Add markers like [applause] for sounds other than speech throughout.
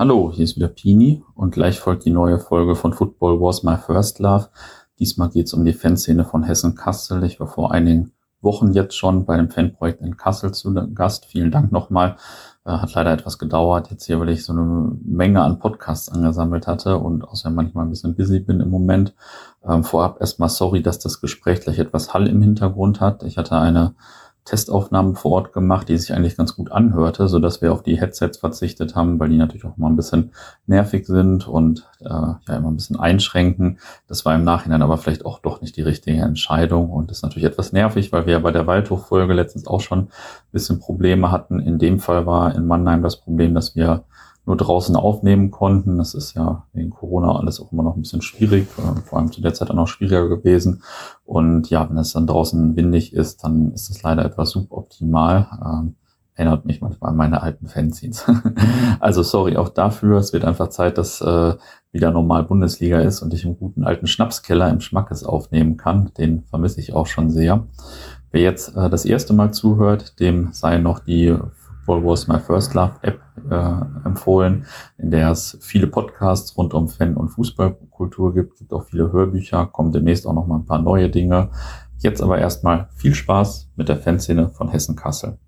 Hallo, hier ist wieder Pini und gleich folgt die neue Folge von Football Was My First Love. Diesmal geht es um die Fanszene von Hessen-Kassel. Ich war vor einigen Wochen jetzt schon bei dem Fanprojekt in Kassel zu Gast. Vielen Dank nochmal. Äh, hat leider etwas gedauert jetzt hier, weil ich so eine Menge an Podcasts angesammelt hatte und außerdem manchmal ein bisschen busy bin im Moment. Ähm, vorab erstmal sorry, dass das Gespräch gleich etwas Hall im Hintergrund hat. Ich hatte eine Testaufnahmen vor Ort gemacht, die sich eigentlich ganz gut anhörte, so dass wir auf die Headsets verzichtet haben, weil die natürlich auch mal ein bisschen nervig sind und äh, ja immer ein bisschen einschränken. Das war im Nachhinein aber vielleicht auch doch nicht die richtige Entscheidung und ist natürlich etwas nervig, weil wir ja bei der Waldhochfolge letztens auch schon ein bisschen Probleme hatten. In dem Fall war in Mannheim das Problem, dass wir nur draußen aufnehmen konnten. Das ist ja wegen Corona alles auch immer noch ein bisschen schwierig, äh, vor allem zu der Zeit auch noch schwieriger gewesen. Und ja, wenn es dann draußen windig ist, dann ist es leider etwas suboptimal. Ähm, erinnert mich manchmal an meine alten Fanzines. [laughs] also sorry auch dafür. Es wird einfach Zeit, dass äh, wieder normal Bundesliga ist und ich im guten alten Schnapskeller im Schmackes aufnehmen kann. Den vermisse ich auch schon sehr. Wer jetzt äh, das erste Mal zuhört, dem sei noch die Football Was My First Love App äh, empfohlen, in der es viele Podcasts rund um Fan- und Fußballkultur gibt, gibt auch viele Hörbücher, kommen demnächst auch noch mal ein paar neue Dinge. Jetzt aber erstmal viel Spaß mit der Fanszene von Hessen-Kassel.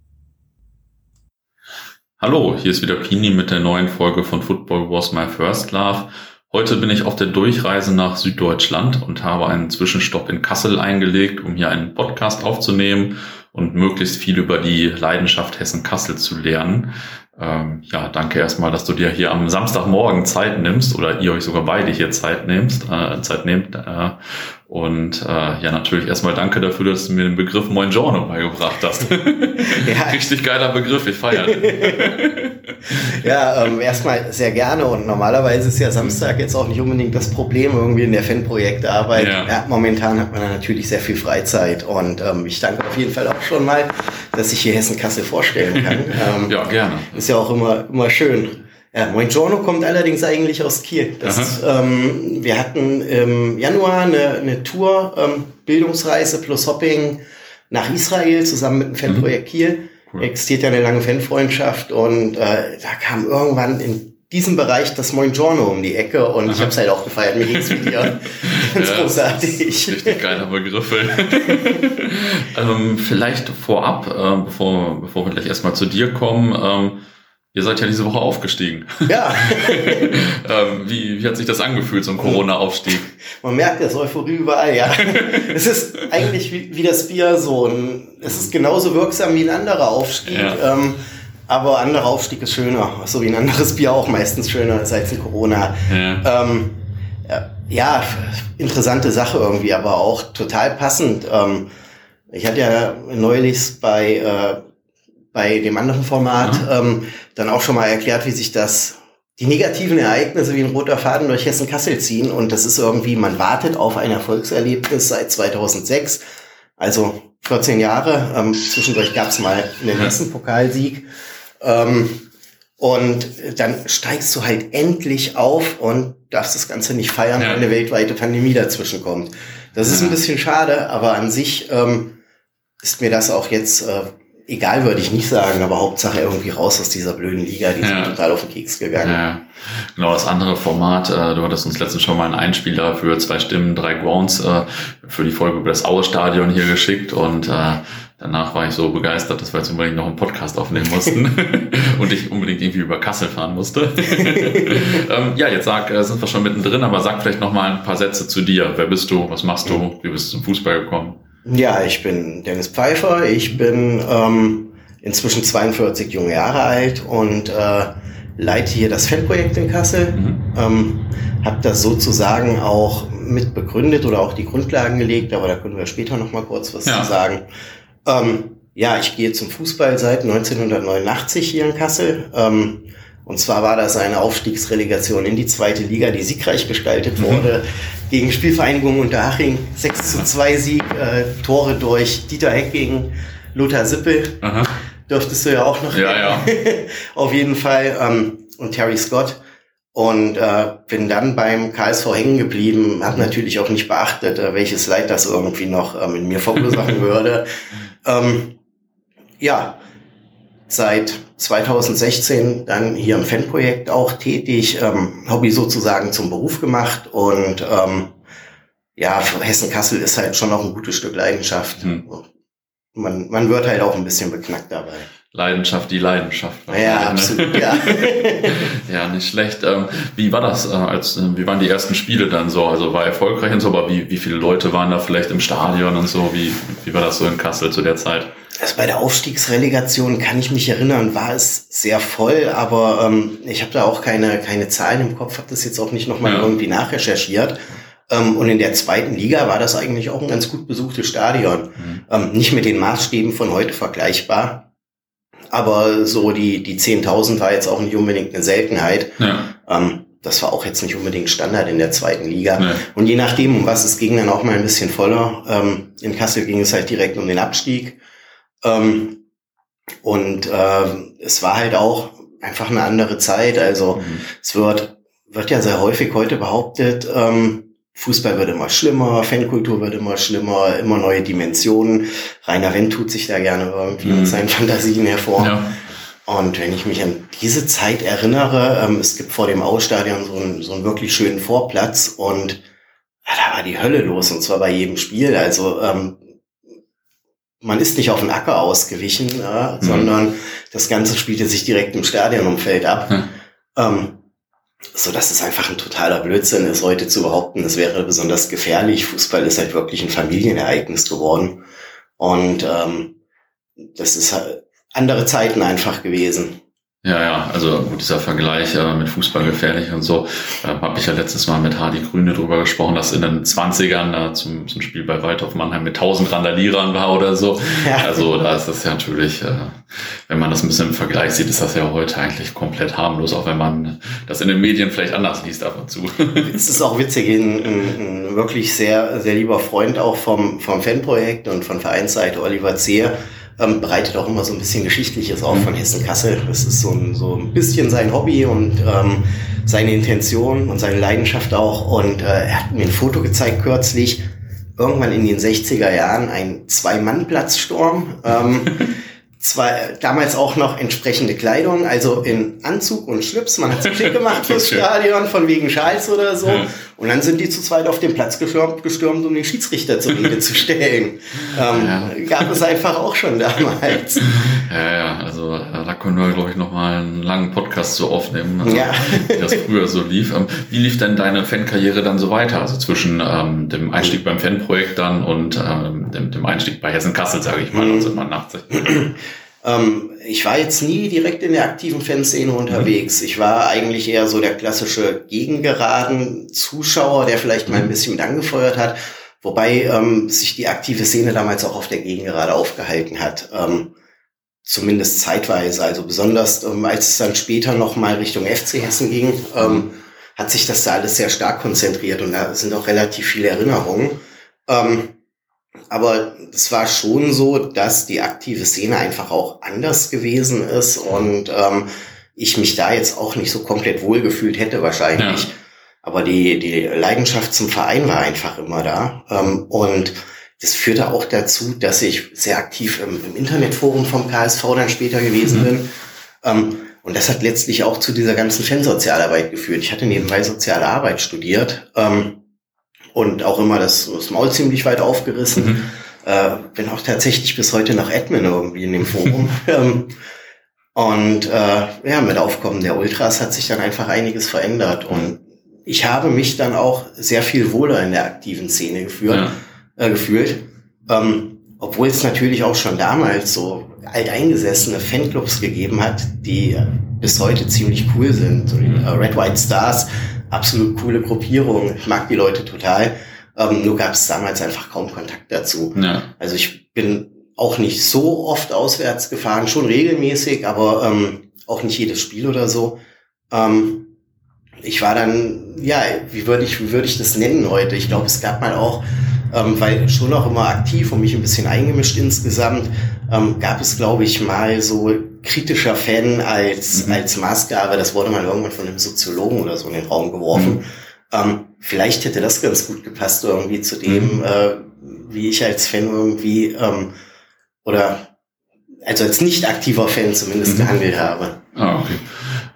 Hallo, hier ist wieder Pini mit der neuen Folge von Football Was My First Love. Heute bin ich auf der Durchreise nach Süddeutschland und habe einen Zwischenstopp in Kassel eingelegt, um hier einen Podcast aufzunehmen und möglichst viel über die Leidenschaft Hessen-Kassel zu lernen. Ähm, ja, danke erstmal, dass du dir hier am Samstagmorgen Zeit nimmst oder ihr euch sogar beide hier Zeit nehmt, äh, Zeit nehmt, äh, und äh, ja, natürlich erstmal danke dafür, dass du mir den Begriff Moin Giorno beigebracht hast. [laughs] ja. Richtig geiler Begriff, ich feiere [laughs] Ja, ähm, erstmal sehr gerne und normalerweise ist ja Samstag jetzt auch nicht unbedingt das Problem irgendwie in der Fanprojektarbeit. Ja. ja momentan hat man natürlich sehr viel Freizeit und ähm, ich danke auf jeden Fall auch schon mal, dass ich hier Hessen-Kassel vorstellen kann. [laughs] Ähm, ja, gerne. Ist ja auch immer, immer schön. Ja, Moin Giorno kommt allerdings eigentlich aus Kiel. Das, ähm, wir hatten im Januar eine, eine Tour, ähm, Bildungsreise plus Hopping nach Israel zusammen mit dem Fanprojekt mhm. Kiel. Cool. Existiert ja eine lange Fanfreundschaft und äh, da kam irgendwann in diesem Bereich das Moin Giorno um die Ecke und Aha. ich habe es halt auch gefeiert. Mir ging's wie dir. [laughs] Ganz ja, großartig. Richtig geiler Begriff. [laughs] ähm, vielleicht vorab, äh, bevor, bevor wir gleich erstmal zu dir kommen, ähm, Ihr seid ja diese Woche aufgestiegen. Ja. [laughs] ähm, wie, wie hat sich das angefühlt, so ein Corona-Aufstieg? Man merkt das Euphorie überall, ja. [laughs] es ist eigentlich wie, wie das Bier so. Ein, es ist genauso wirksam wie ein anderer Aufstieg. Ja. Ähm, aber anderer Aufstieg ist schöner. So wie ein anderes Bier auch meistens schöner ist als ein Corona. Ja. Ähm, ja, interessante Sache irgendwie, aber auch total passend. Ähm, ich hatte ja neulich bei äh, bei dem anderen Format mhm. ähm, dann auch schon mal erklärt, wie sich das die negativen Ereignisse wie ein roter Faden durch Hessen-Kassel ziehen. Und das ist irgendwie, man wartet auf ein Erfolgserlebnis seit 2006, also 14 Jahre. Ähm, zwischendurch gab es mal einen Hessen-Pokalsieg. Ähm, und dann steigst du halt endlich auf und darfst das Ganze nicht feiern, ja. weil eine weltweite Pandemie dazwischen kommt. Das ist ein bisschen schade, aber an sich ähm, ist mir das auch jetzt äh, egal würde ich nicht sagen, aber Hauptsache irgendwie raus aus dieser blöden Liga, die ja. sind total auf den Keks gegangen. Ja. Genau, das andere Format, äh, du hattest uns letztens schon mal einen Einspieler für zwei Stimmen, drei Grounds äh, für die Folge über das Aue-Stadion hier geschickt und äh, danach war ich so begeistert, dass wir jetzt unbedingt noch einen Podcast aufnehmen mussten [laughs] und ich unbedingt irgendwie über Kassel fahren musste. [laughs] ähm, ja, jetzt sag, äh, sind wir schon mittendrin, aber sag vielleicht noch mal ein paar Sätze zu dir. Wer bist du? Was machst du? Wie bist du zum Fußball gekommen? Ja, ich bin Dennis Pfeiffer. Ich bin ähm, inzwischen 42 junge Jahre alt und äh, leite hier das Fanprojekt in Kassel. Mhm. Ähm, habe das sozusagen auch mit begründet oder auch die Grundlagen gelegt, aber da können wir später noch mal kurz was ja. zu sagen. Ähm, ja, ich gehe zum Fußball seit 1989 hier in Kassel. Ähm, und zwar war das eine Aufstiegsrelegation in die zweite Liga, die siegreich gestaltet mhm. wurde. Gegen Spielvereinigung Unterhaching 6 zu 2 Sieg, äh, Tore durch Dieter Heck gegen Lothar Sippel. Aha. Dürftest du ja auch noch. Ja, ja. [laughs] Auf jeden Fall. Ähm, und Terry Scott. Und äh, bin dann beim KSV hängen geblieben, habe natürlich auch nicht beachtet, äh, welches Leid das irgendwie noch ähm, in mir verursachen [laughs] würde. Ähm, ja, seit 2016 dann hier im Fanprojekt auch tätig, ähm, Hobby sozusagen zum Beruf gemacht und ähm, ja, Hessen-Kassel ist halt schon noch ein gutes Stück Leidenschaft. Hm. Man, man wird halt auch ein bisschen beknackt dabei. Leidenschaft, die Leidenschaft. Ja, absolut, ja. [laughs] ja, nicht schlecht. Ähm, wie war das, äh, als, äh, wie waren die ersten Spiele dann so? Also war erfolgreich und so, aber wie, wie viele Leute waren da vielleicht im Stadion und so? Wie, wie war das so in Kassel zu der Zeit? Also bei der Aufstiegsrelegation kann ich mich erinnern, war es sehr voll, aber ähm, ich habe da auch keine, keine Zahlen im Kopf, habe das jetzt auch nicht nochmal ja. irgendwie nachrecherchiert. Ähm, und in der zweiten Liga war das eigentlich auch ein ganz gut besuchtes Stadion. Mhm. Ähm, nicht mit den Maßstäben von heute vergleichbar aber so die, die 10.000 war jetzt auch nicht unbedingt eine Seltenheit. Ja. Ähm, das war auch jetzt nicht unbedingt Standard in der zweiten Liga. Ja. Und je nachdem, um was es ging, dann auch mal ein bisschen voller. Ähm, in Kassel ging es halt direkt um den Abstieg. Ähm, und äh, es war halt auch einfach eine andere Zeit. Also mhm. es wird, wird ja sehr häufig heute behauptet, ähm, Fußball wird immer schlimmer, Fankultur wird immer schlimmer, immer neue Dimensionen. Rainer Wendt tut sich da gerne irgendwie mhm. mit seinen Fantasien hervor. Ja. Und wenn ich mich an diese Zeit erinnere, ähm, es gibt vor dem Ausstadion so einen, so einen wirklich schönen Vorplatz und ja, da war die Hölle los und zwar bei jedem Spiel. Also ähm, man ist nicht auf den Acker ausgewichen, äh, mhm. sondern das Ganze spielte sich direkt im Stadionumfeld ab. Mhm. Ähm, so dass es einfach ein totaler Blödsinn ist, heute zu behaupten, es wäre besonders gefährlich. Fußball ist halt wirklich ein Familienereignis geworden. Und ähm, das ist halt andere Zeiten einfach gewesen. Ja, ja, also gut, dieser Vergleich äh, mit Fußball gefährlich und so, äh, habe ich ja letztes Mal mit Hardy Grüne drüber gesprochen, dass in den 20ern äh, zum, zum Spiel bei Waldhof Mannheim mit 1000 Randalierern war oder so. Ja. Also da ist das ja natürlich, äh, wenn man das ein bisschen im Vergleich sieht, ist das ja heute eigentlich komplett harmlos, auch wenn man das in den Medien vielleicht anders liest ab und zu. [laughs] es ist auch witzig, ein, ein, ein wirklich sehr, sehr lieber Freund auch vom, vom Fanprojekt und von Vereinsseite, Oliver Zehr, ähm, bereitet auch immer so ein bisschen Geschichtliches auf von Hessen-Kassel. Das ist so ein, so ein bisschen sein Hobby und ähm, seine Intention und seine Leidenschaft auch. Und äh, er hat mir ein Foto gezeigt kürzlich, irgendwann in den 60er Jahren, ein Zwei-Mann-Platzsturm. Ähm, [laughs] zwei, damals auch noch entsprechende Kleidung, also in Anzug und Schlips. Man hat sich [laughs] schick gemacht fürs Stadion, von wegen Schals oder so. Ja. Und dann sind die zu zweit auf den Platz gestürmt, gestürmt um den Schiedsrichter zur Rede zu stellen. [laughs] Ähm, ja. Gab es einfach auch schon damals. [laughs] Ja, ja, also äh, da können wir, glaube ich, nochmal einen langen Podcast zu aufnehmen, also, ja. wie das früher so lief. Ähm, wie lief denn deine Fankarriere dann so weiter? Also zwischen ähm, dem Einstieg beim Fanprojekt dann und ähm, dem, dem Einstieg bei Hessen Kassel, sage ich mal, 1980. [laughs] Ähm, ich war jetzt nie direkt in der aktiven Fanszene unterwegs. Mhm. Ich war eigentlich eher so der klassische gegengeraden Zuschauer, der vielleicht mal ein mhm. bisschen mit angefeuert hat. Wobei ähm, sich die aktive Szene damals auch auf der Gegengerade aufgehalten hat. Ähm, zumindest zeitweise. Also besonders ähm, als es dann später nochmal Richtung FC Hessen ging, ähm, mhm. hat sich das da alles sehr stark konzentriert und da sind auch relativ viele Erinnerungen. Ähm, aber es war schon so, dass die aktive Szene einfach auch anders gewesen ist und ähm, ich mich da jetzt auch nicht so komplett wohlgefühlt hätte wahrscheinlich. Ja. Aber die, die Leidenschaft zum Verein war einfach immer da. Ähm, und das führte auch dazu, dass ich sehr aktiv im, im Internetforum vom KSV dann später gewesen mhm. bin. Ähm, und das hat letztlich auch zu dieser ganzen Fansozialarbeit geführt. Ich hatte nebenbei soziale Arbeit studiert. Ähm, und auch immer das, das Maul ziemlich weit aufgerissen. Mhm. Äh, bin auch tatsächlich bis heute nach Admin irgendwie in dem Forum. [laughs] Ähm, und äh, ja, mit Aufkommen der Ultras hat sich dann einfach einiges verändert. Und ich habe mich dann auch sehr viel wohler in der aktiven Szene geführt, ja. äh, gefühlt. Ähm, obwohl es natürlich auch schon damals so alteingesessene Fanclubs gegeben hat, die bis heute ziemlich cool sind. So mhm. Red White Stars absolut coole Gruppierung. Ich mag die Leute total. Ähm, nur gab es damals einfach kaum Kontakt dazu. Ja. Also ich bin auch nicht so oft auswärts gefahren, schon regelmäßig, aber ähm, auch nicht jedes Spiel oder so. Ähm, ich war dann, ja, wie würde ich, wie würde ich das nennen heute? Ich glaube, es gab mal auch ähm, weil schon auch immer aktiv und mich ein bisschen eingemischt insgesamt, ähm, gab es, glaube ich, mal so kritischer Fan als, mhm. als Maßgabe. Das wurde mal irgendwann von einem Soziologen oder so in den Raum geworfen. Mhm. Ähm, vielleicht hätte das ganz gut gepasst irgendwie zu dem, mhm. äh, wie ich als Fan irgendwie, ähm, oder also als nicht aktiver Fan zumindest mhm. gehandelt habe. Ah, okay.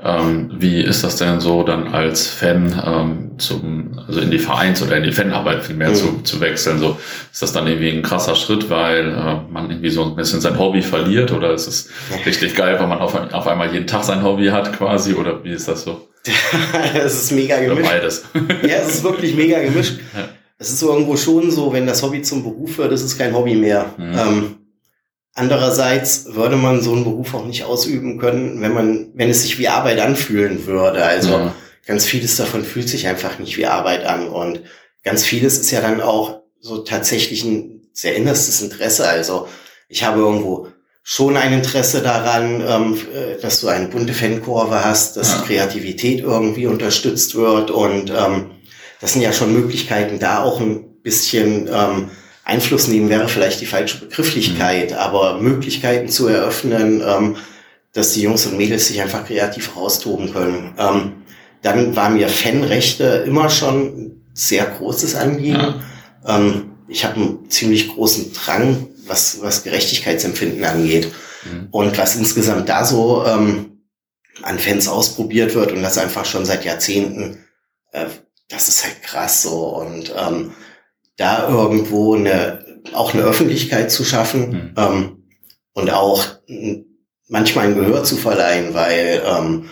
Ähm, wie ist das denn so, dann als Fan ähm, zum, also in die Vereins- oder in die Fanarbeit vielmehr mhm. zu, zu wechseln? So ist das dann irgendwie ein krasser Schritt, weil äh, man irgendwie so ein bisschen sein Hobby verliert oder ist es richtig geil, weil man auf, auf einmal jeden Tag sein Hobby hat quasi oder wie ist das so? [laughs] es ist mega gemischt. beides. [laughs] ja, es ist wirklich mega gemischt. Ja. Es ist irgendwo schon so, wenn das Hobby zum Beruf wird, ist es kein Hobby mehr. Mhm. Ähm, Andererseits würde man so einen Beruf auch nicht ausüben können, wenn man, wenn es sich wie Arbeit anfühlen würde. Also ja. ganz vieles davon fühlt sich einfach nicht wie Arbeit an und ganz vieles ist ja dann auch so tatsächlich ein sehr innerstes Interesse. Also ich habe irgendwo schon ein Interesse daran, ähm, äh, dass du eine bunte Fankurve hast, dass ja. Kreativität irgendwie unterstützt wird und ähm, das sind ja schon Möglichkeiten, da auch ein bisschen ähm, Einfluss nehmen wäre vielleicht die falsche Begrifflichkeit, mhm. aber Möglichkeiten zu eröffnen, ähm, dass die Jungs und Mädels sich einfach kreativ raustoben können. Ähm, dann war mir Fanrechte immer schon sehr großes Anliegen. Ja. Ähm, ich habe einen ziemlich großen Drang, was, was Gerechtigkeitsempfinden angeht. Mhm. Und was insgesamt da so ähm, an Fans ausprobiert wird und das einfach schon seit Jahrzehnten, äh, das ist halt krass so. Und ähm, da irgendwo eine, auch eine Öffentlichkeit zu schaffen mhm. ähm, und auch manchmal ein Gehör zu verleihen, weil ähm,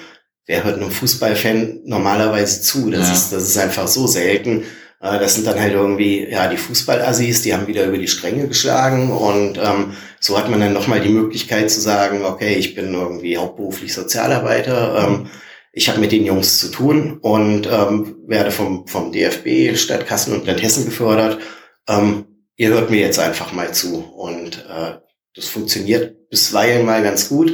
wer hört einem Fußballfan normalerweise zu? Das, ja. ist, das ist einfach so selten. Äh, das sind dann halt irgendwie, ja, die Fußballassis, die haben wieder über die Stränge geschlagen und ähm, so hat man dann nochmal die Möglichkeit zu sagen, okay, ich bin irgendwie hauptberuflich Sozialarbeiter, ähm, ich habe mit den Jungs zu tun und ähm, werde vom, vom DFB, Stadt Kassel und Land Hessen gefördert. Ähm, ihr hört mir jetzt einfach mal zu. Und äh, das funktioniert bisweilen mal ganz gut.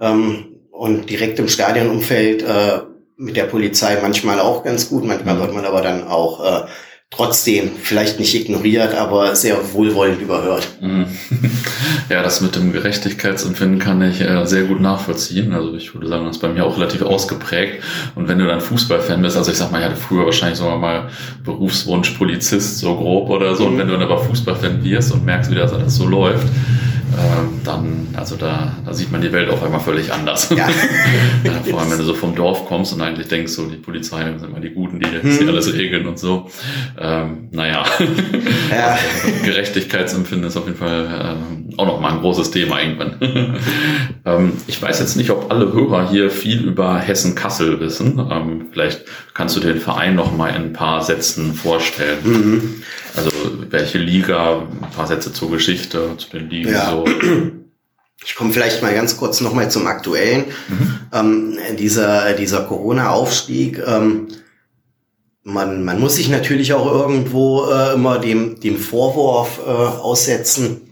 Ähm, und direkt im Stadionumfeld äh, mit der Polizei manchmal auch ganz gut. Manchmal wird man aber dann auch äh, trotzdem vielleicht nicht ignoriert, aber sehr wohlwollend überhört. Mhm. [laughs] Ja, das mit dem Gerechtigkeitsempfinden kann ich äh, sehr gut nachvollziehen. Also ich würde sagen, das ist bei mir auch relativ ausgeprägt. Und wenn du dann Fußballfan bist, also ich sag mal, ich hatte früher wahrscheinlich sogar mal Berufswunsch Polizist, so grob oder so. Mhm. Und wenn du dann aber Fußballfan wirst und merkst, wie das alles so läuft, dann, also da, da sieht man die Welt auf einmal völlig anders. Ja. [laughs] Vor allem, wenn du so vom Dorf kommst und eigentlich denkst, so die Polizei sind immer die Guten, die hm. hier alles regeln und so. Ähm, naja, ja. [laughs] Gerechtigkeitsempfinden ist auf jeden Fall ähm, auch nochmal ein großes Thema irgendwann. [laughs] ähm, ich weiß jetzt nicht, ob alle Hörer hier viel über Hessen-Kassel wissen. Ähm, vielleicht kannst du den Verein noch mal in ein paar Sätzen vorstellen. Mhm. Also welche Liga, ein paar Sätze zur Geschichte, zu den Ligen ja. so. [clears throat] Ich komme vielleicht mal ganz kurz noch mal zum Aktuellen. Mhm. Ähm, dieser dieser Corona-Aufstieg. Ähm, man, man muss sich natürlich auch irgendwo äh, immer dem, dem Vorwurf äh, aussetzen,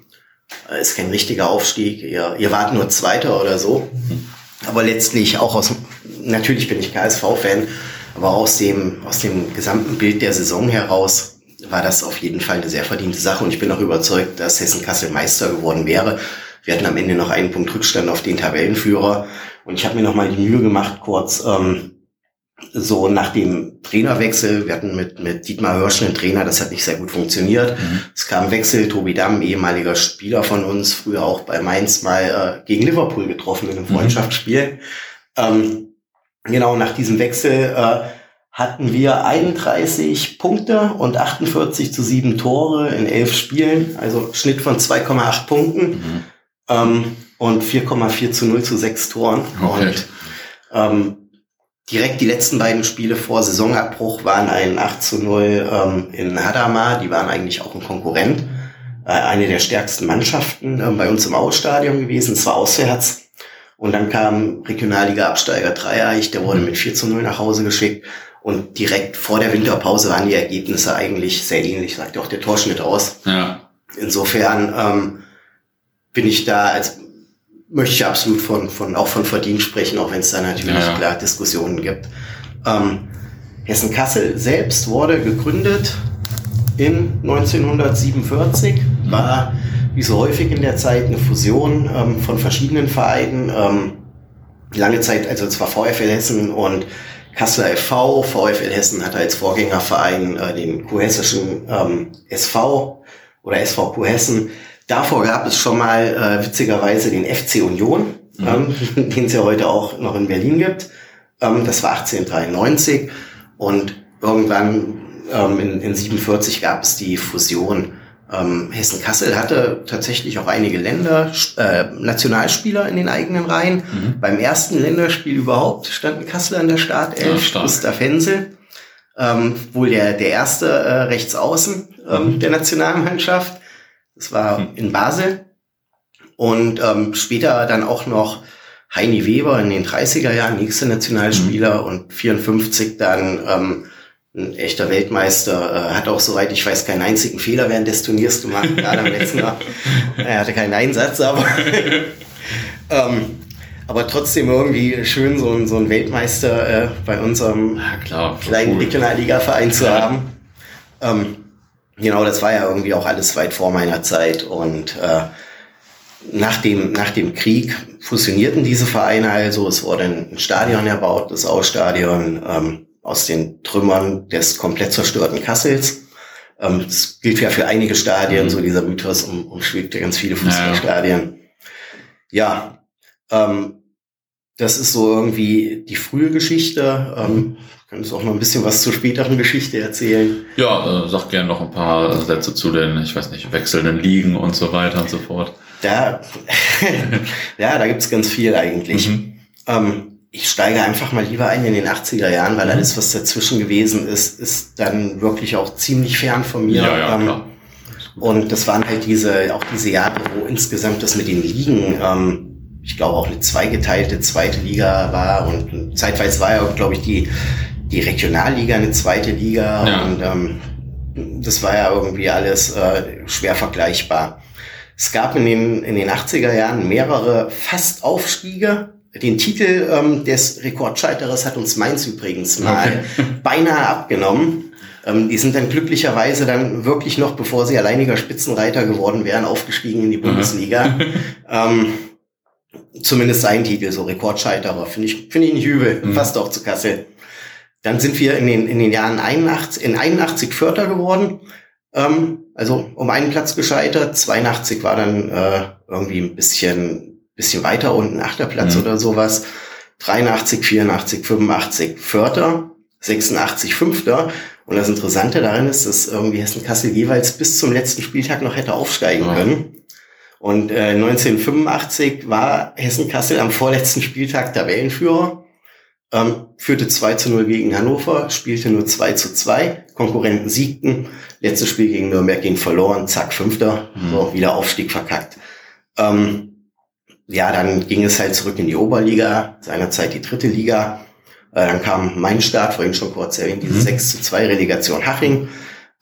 ist kein richtiger Aufstieg, ihr, ihr wart nur Zweiter oder so. Aber letztlich auch aus, natürlich bin ich KSV-Fan, aber aus dem, aus dem gesamten Bild der Saison heraus war das auf jeden Fall eine sehr verdiente Sache und ich bin auch überzeugt, dass Hessen-Kassel Meister geworden wäre. Wir hatten am Ende noch einen Punkt Rückstand auf den Tabellenführer und ich habe mir noch mal die Mühe gemacht, kurz ähm, so nach dem Trainerwechsel, wir hatten mit, mit Dietmar Hörsch einen Trainer, das hat nicht sehr gut funktioniert. Mhm. Es kam Wechsel, Tobi Damm, ehemaliger Spieler von uns, früher auch bei Mainz mal äh, gegen Liverpool getroffen in einem mhm. Freundschaftsspiel. Mhm. Ähm, genau nach diesem Wechsel äh, hatten wir 31 Punkte und 48 zu 7 Tore in elf Spielen, also Schnitt von 2,8 Punkten mhm. ähm, und 4,4 zu 0 zu 6 Toren. Okay. Und ähm, direkt die letzten beiden Spiele vor Saisonabbruch waren ein 8 zu 0 ähm, in Hadamar, die waren eigentlich auch ein Konkurrent, äh, eine der stärksten Mannschaften äh, bei uns im Ausstadion gewesen, zwar auswärts. Und dann kam Regionalliga-Absteiger Dreieich, der wurde mit 4 zu 0 nach Hause geschickt. Und direkt vor der Winterpause waren die Ergebnisse eigentlich sehr ähnlich, sagt auch der Torschnitt aus. Ja. Insofern ähm, bin ich da als möchte ich absolut von, von auch von Verdienst sprechen, auch wenn es da natürlich ja, klar Diskussionen gibt. Ähm, Hessen-Kassel selbst wurde gegründet in 1947, war wie so häufig in der Zeit eine Fusion ähm, von verschiedenen Vereinen. Ähm, lange Zeit, also zwar VfL Hessen und Kasseler FV, VfL Hessen hatte als Vorgängerverein äh, den kurhessischen ähm, SV oder SVQ Hessen. Davor gab es schon mal äh, witzigerweise den FC Union, mhm. ähm, [laughs] den es ja heute auch noch in Berlin gibt. Ähm, das war 1893 und irgendwann ähm, in, in 47 gab es die Fusion. Ähm, Hessen-Kassel hatte tatsächlich auch einige Länder, äh, Nationalspieler in den eigenen Reihen. Mhm. Beim ersten Länderspiel überhaupt standen Kassel an der Startelf, ja, Gustav Hensel, ähm, wohl der, der erste äh, Rechtsaußen ähm, mhm. der Nationalmannschaft. Das war mhm. in Basel. Und ähm, später dann auch noch Heini Weber in den 30er Jahren, nächster Nationalspieler mhm. und 54 dann ähm, ein echter Weltmeister, äh, hat auch soweit ich weiß keinen einzigen Fehler während des Turniers gemacht, gerade am letzten [laughs] Jahr. Er hatte keinen Einsatz, aber [laughs] ähm, aber trotzdem irgendwie schön, so ein, so ein Weltmeister äh, bei unserem ja, klar, kleinen cool. Regionalliga-Verein zu ja. haben. Ähm, genau, das war ja irgendwie auch alles weit vor meiner Zeit und äh, nach dem, nach dem Krieg fusionierten diese Vereine also. Es wurde ein Stadion erbaut, das Ausstadion ähm, aus den Trümmern des komplett zerstörten Kassels. Ähm, das gilt ja für einige Stadien, mhm. so dieser Mythos um, umschwebt ja ganz viele Fußballstadien. Ja, ja ähm, das ist so irgendwie die frühe Geschichte. Ähm, Könntest auch noch ein bisschen was zur späteren Geschichte erzählen? Ja, äh, sag gerne noch ein paar Sätze zu den, ich weiß nicht, wechselnden Ligen und so weiter und so fort. Da, [laughs] ja, da gibt's ganz viel eigentlich. Mhm. Ähm, ich steige einfach mal lieber ein in den 80er Jahren, weil mhm. alles, was dazwischen gewesen ist, ist dann wirklich auch ziemlich fern von mir. Ja, ja, ähm, klar. Und das waren halt diese, auch diese Jahre, wo insgesamt das mit den Ligen, ähm, ich glaube auch eine zweigeteilte zweite Liga war und zeitweise war ja, glaube ich, die, die Regionalliga eine zweite Liga ja. und ähm, das war ja irgendwie alles äh, schwer vergleichbar. Es gab in den, in den 80er Jahren mehrere Fast-Aufstiege. Den Titel ähm, des Rekordscheiterers hat uns Mainz übrigens mal okay. [laughs] beinahe abgenommen. Ähm, die sind dann glücklicherweise dann wirklich noch, bevor sie alleiniger Spitzenreiter geworden wären, aufgestiegen in die Bundesliga. [laughs] ähm, zumindest ein Titel, so Rekordscheiterer, finde ich, finde ich nicht übel, mhm. fast auch zu Kassel. Dann sind wir in den, in den Jahren 81, in 81 Vierter geworden. Ähm, also um einen Platz gescheitert. 82 war dann äh, irgendwie ein bisschen, bisschen weiter unten, achter Platz mhm. oder sowas. 83, 84, 85 Vierter, 86 Fünfter. Und das Interessante daran ist, dass irgendwie Hessen-Kassel jeweils bis zum letzten Spieltag noch hätte aufsteigen ja. können. Und äh, 1985 war Hessen-Kassel am vorletzten Spieltag Tabellenführer ähm, führte 2 zu 0 gegen Hannover, spielte nur 2 zu 2, Konkurrenten siegten, letztes Spiel gegen Nürnberg ging verloren, zack, Fünfter, mhm. so, wieder Aufstieg verkackt. Ähm, ja, dann ging es halt zurück in die Oberliga, seinerzeit die dritte Liga. Äh, dann kam mein Start, vorhin schon kurz erwähnt, diese mhm. 6 zu 2 Relegation Haching.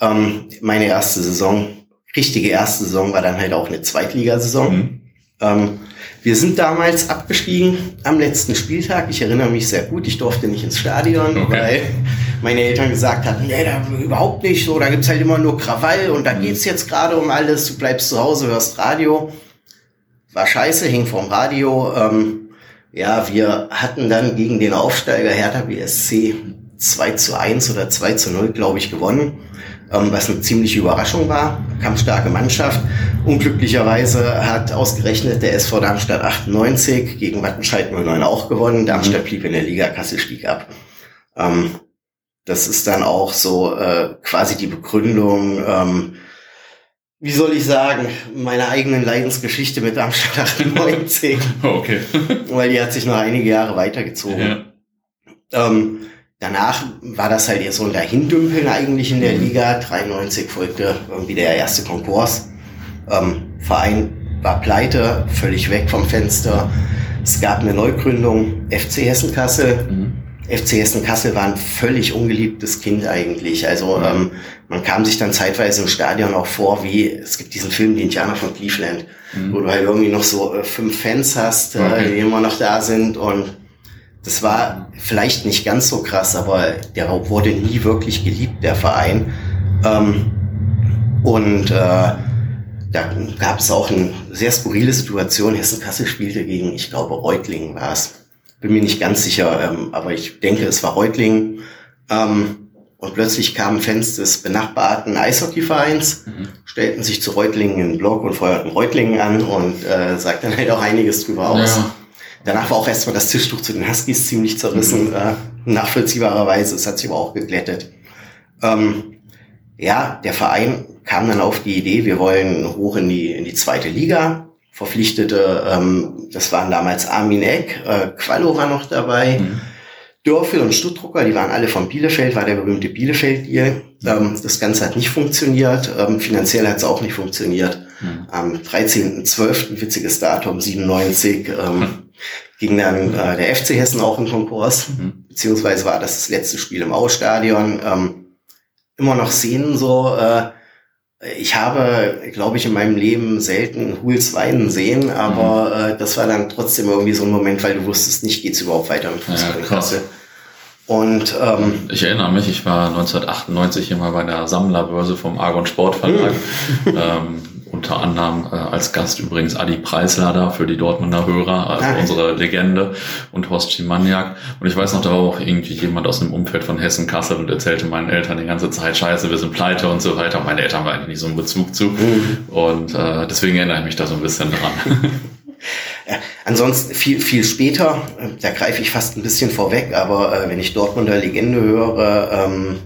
Ähm, meine erste Saison, richtige erste Saison war dann halt auch eine Zweitligasaison. Mhm. Ähm, wir sind damals abgestiegen am letzten Spieltag. Ich erinnere mich sehr gut. Ich durfte nicht ins Stadion, okay. weil meine Eltern gesagt hatten, nee, da überhaupt nicht so. Da gibt's halt immer nur Krawall und da geht's jetzt gerade um alles. Du bleibst zu Hause, hörst Radio. War scheiße, hing vorm Radio. Ähm, ja, wir hatten dann gegen den Aufsteiger Hertha BSC 2 zu 1 oder 2 zu 0, glaube ich, gewonnen was eine ziemliche Überraschung war. Kampfstarke Mannschaft. Unglücklicherweise hat ausgerechnet der SV Darmstadt 98 gegen Wattenscheid 09 auch gewonnen. Darmstadt blieb in der Liga, Kassel stieg ab. Ähm, das ist dann auch so äh, quasi die Begründung, ähm, wie soll ich sagen, meiner eigenen Leidensgeschichte mit Darmstadt 98. [laughs] okay. Weil die hat sich noch einige Jahre weitergezogen. Ja. Ähm, Danach war das halt jetzt so ein Dahindümpeln eigentlich in der mhm. Liga. 93 folgte irgendwie der erste Konkurs. Ähm, Verein war pleite, völlig weg vom Fenster. Es gab eine Neugründung, FC Hessen Kassel. Mhm. FC Hessen Kassel war ein völlig ungeliebtes Kind eigentlich. Also mhm. ähm, man kam sich dann zeitweise im Stadion auch vor, wie es gibt diesen Film Die Indianer von Cleveland, mhm. wo du halt irgendwie noch so äh, fünf Fans hast, äh, okay. die immer noch da sind und das war vielleicht nicht ganz so krass, aber der wurde nie wirklich geliebt, der Verein. Ähm, und äh, da gab es auch eine sehr skurrile Situation. Hessen-Kassel spielte gegen, ich glaube, Reutlingen war es. Bin mir nicht ganz sicher, ähm, aber ich denke, es war Reutlingen. Ähm, Und plötzlich kamen Fans des benachbarten Eishockeyvereins, mhm. stellten sich zu Reutlingen in den Block und feuerten Reutlingen an und äh, sagten halt auch einiges drüber aus. Ja. Danach war auch erstmal das Tischtuch zu den Huskies ziemlich zerrissen, mhm. äh, nachvollziehbarerweise. Es hat sich aber auch geglättet. Ähm, ja, der Verein kam dann auf die Idee, wir wollen hoch in die, in die zweite Liga. Verpflichtete, ähm, das waren damals Armin Eck, äh, Quallo war noch dabei. Mhm. Dörfel und Stuttdrucker, die waren alle von Bielefeld, war der berühmte Bielefeld-Deal. Ähm, das Ganze hat nicht funktioniert, ähm, finanziell hat es auch nicht funktioniert. Mhm. Am 13.12., witziges Datum, 97, ähm, mhm. Ging dann äh, der FC Hessen auch in Konkurs, mhm. beziehungsweise war das das letzte Spiel im Ausstadion. Ähm, immer noch Szenen so, äh, ich habe, glaube ich, in meinem Leben selten Huls weinen sehen, aber mhm. äh, das war dann trotzdem irgendwie so ein Moment, weil du wusstest nicht, geht's überhaupt weiter mit Fußballklasse. Ja, und ähm, ich erinnere mich, ich war 1998 immer bei der Sammlerbörse vom Argon Sportverlag. Mhm. ähm, unter anderem äh, als Gast übrigens Adi Preisler da für die Dortmunder Hörer, also ah. unsere Legende und Horst Schimaniak. Und ich weiß noch, da war auch irgendwie jemand aus dem Umfeld von Hessen Kassel und erzählte meinen Eltern die ganze Zeit, scheiße, wir sind pleite und so weiter. meine Eltern waren eigentlich nicht so einen Bezug zu. Mhm. Und äh, deswegen erinnere ich mich da so ein bisschen dran. [laughs] Ansonsten viel, viel später, äh, da greife ich fast ein bisschen vorweg, aber äh, wenn ich Dortmunder Legende höre, ähm,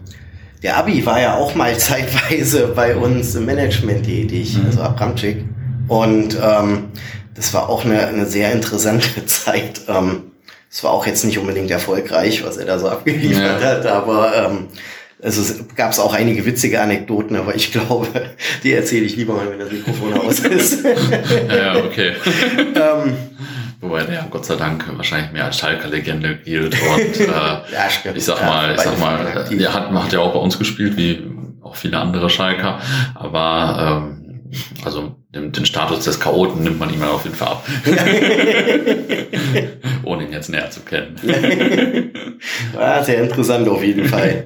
der Abi war ja auch mal [laughs] zeitweise bei uns im Management tätig, mhm. also Abramczyk. Und ähm, das war auch eine, eine sehr interessante [laughs] Zeit. Ähm, es war auch jetzt nicht unbedingt erfolgreich, was er da so abgeliefert ja. hat, aber ähm, also es gab es auch einige witzige Anekdoten, aber ich [laughs] glaube, die erzähle ich lieber mal, wenn das Mikrofon aus ist. ja, okay. ähm, Wobei der Gott sei Dank wahrscheinlich mehr als Schalker-Legende gilt. Und [laughs] äh, ja, ich sag mal, ich sag mal, er hat, hat ja auch bei uns gespielt, wie auch viele andere Schalker. Aber ähm, also den, den Status des Chaoten nimmt man ihm auf jeden Fall ab. [laughs] Ohne ihn jetzt näher zu kennen. ja, [laughs] sehr interessant auf jeden Fall.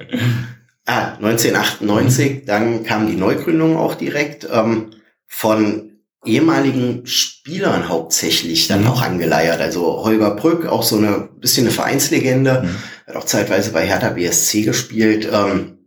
Ah, 1998, dann kam die Neugründung auch direkt ähm, von ehemaligen Spielern hauptsächlich dann mhm. auch angeleiert. Also Holger Brück, auch so eine bisschen eine Vereinslegende, mhm. hat auch zeitweise bei Hertha BSC gespielt, ähm,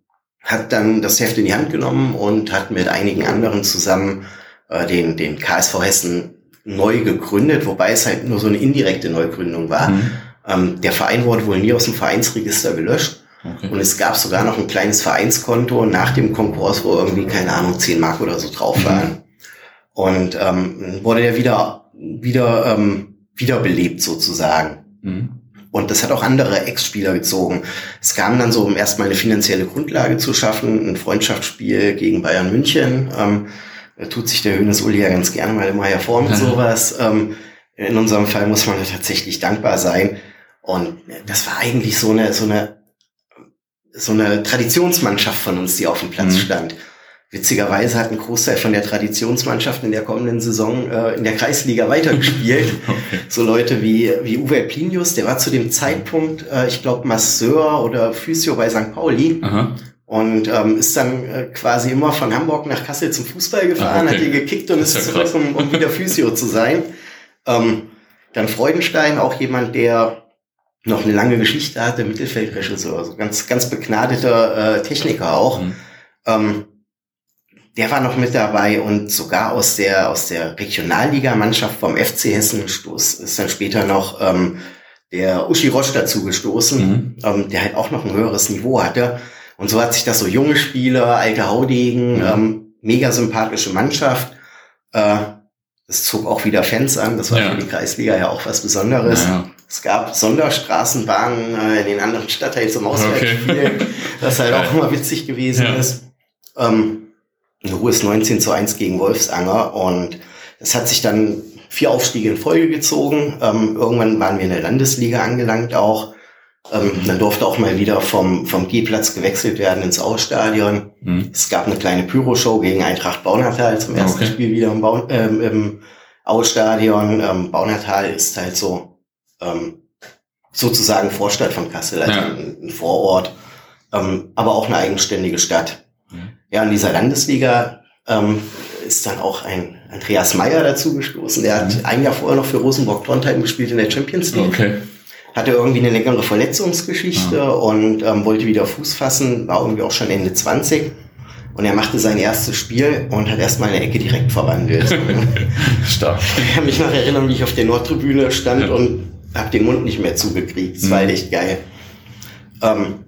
hat dann das Heft in die Hand genommen und hat mit einigen anderen zusammen äh, den, den KSV Hessen neu gegründet, wobei es halt nur so eine indirekte Neugründung war. Mhm. Ähm, der Verein wurde wohl nie aus dem Vereinsregister gelöscht. Okay. Und es gab sogar noch ein kleines Vereinskonto nach dem Konkurs, wo irgendwie, keine Ahnung, 10 Mark oder so drauf waren. Und ähm, wurde der wieder, wieder, ähm, wiederbelebt sozusagen. Mhm. Und das hat auch andere Ex-Spieler gezogen. Es kam dann so, um erstmal eine finanzielle Grundlage zu schaffen, ein Freundschaftsspiel gegen Bayern München. Ähm, da tut sich der Hönes Uli ja ganz gerne mal immer hervor mit [laughs] sowas. Ähm, in unserem Fall muss man tatsächlich dankbar sein. Und das war eigentlich so eine, so eine, so eine Traditionsmannschaft von uns, die auf dem Platz mhm. stand. Witzigerweise hat ein Großteil von der Traditionsmannschaft in der kommenden Saison äh, in der Kreisliga weitergespielt. [laughs] okay. So Leute wie, wie Uwe Plinius, der war zu dem Zeitpunkt, äh, ich glaube, Masseur oder Physio bei St. Pauli. Aha. Und ähm, ist dann äh, quasi immer von Hamburg nach Kassel zum Fußball gefahren, ah, okay. hat hier gekickt und ist, ist zurück, um, um wieder Physio zu sein. Ähm, dann Freudenstein, auch jemand, der noch eine lange Geschichte hatte, Mittelfeldregisseur, also ganz, ganz begnadeter äh, Techniker auch. Mhm. Ähm, der war noch mit dabei und sogar aus der, aus der Regionalligamannschaft vom FC Hessen stoß, ist dann später noch ähm, der Uschi Rosch dazu gestoßen, mhm. ähm, der halt auch noch ein höheres Niveau hatte. Und so hat sich das so junge Spieler, alte Haudegen, mhm. ähm, mega sympathische Mannschaft. Äh, das zog auch wieder Fans an. Das war ja. für die Kreisliga ja auch was Besonderes. Ja. Es gab Sonderstraßenbahnen äh, in den anderen Stadtteilen zum Auswärtsspielen, okay. [laughs] was halt ja. auch immer witzig gewesen ist. Ähm, in Ruhe ist 19 zu 1 gegen Wolfsanger und das hat sich dann vier Aufstiege in Folge gezogen. Ähm, irgendwann waren wir in der Landesliga angelangt auch. Ähm, dann durfte auch mal wieder vom, vom G-Platz gewechselt werden ins Ausstadion. Mhm. Es gab eine kleine Pyroshow gegen Eintracht Baunatal zum ersten okay. Spiel wieder im, Bau, ähm, im Ausstadion. Ähm, Baunatal ist halt so ähm, sozusagen Vorstadt von Kassel, also ja. ein, ein, Vorort, ähm, aber auch eine eigenständige Stadt. Ja, in dieser Landesliga ähm, ist dann auch ein Andreas Meyer dazu gestoßen. Der hat mhm. ein Jahr vorher noch für Rosenborg Trondheim gespielt in der Champions League. Okay. hatte irgendwie eine längere Verletzungsgeschichte ja. und ähm, wollte wieder Fuß fassen, war irgendwie auch schon Ende 20. Und er machte sein erstes Spiel und hat erstmal eine Ecke direkt verwandelt. [laughs] Stark. Ich kann mich noch erinnern, wie ich auf der Nordtribüne stand ja. und habe den Mund nicht mehr zugekriegt. Das mhm. war echt geil. Ähm,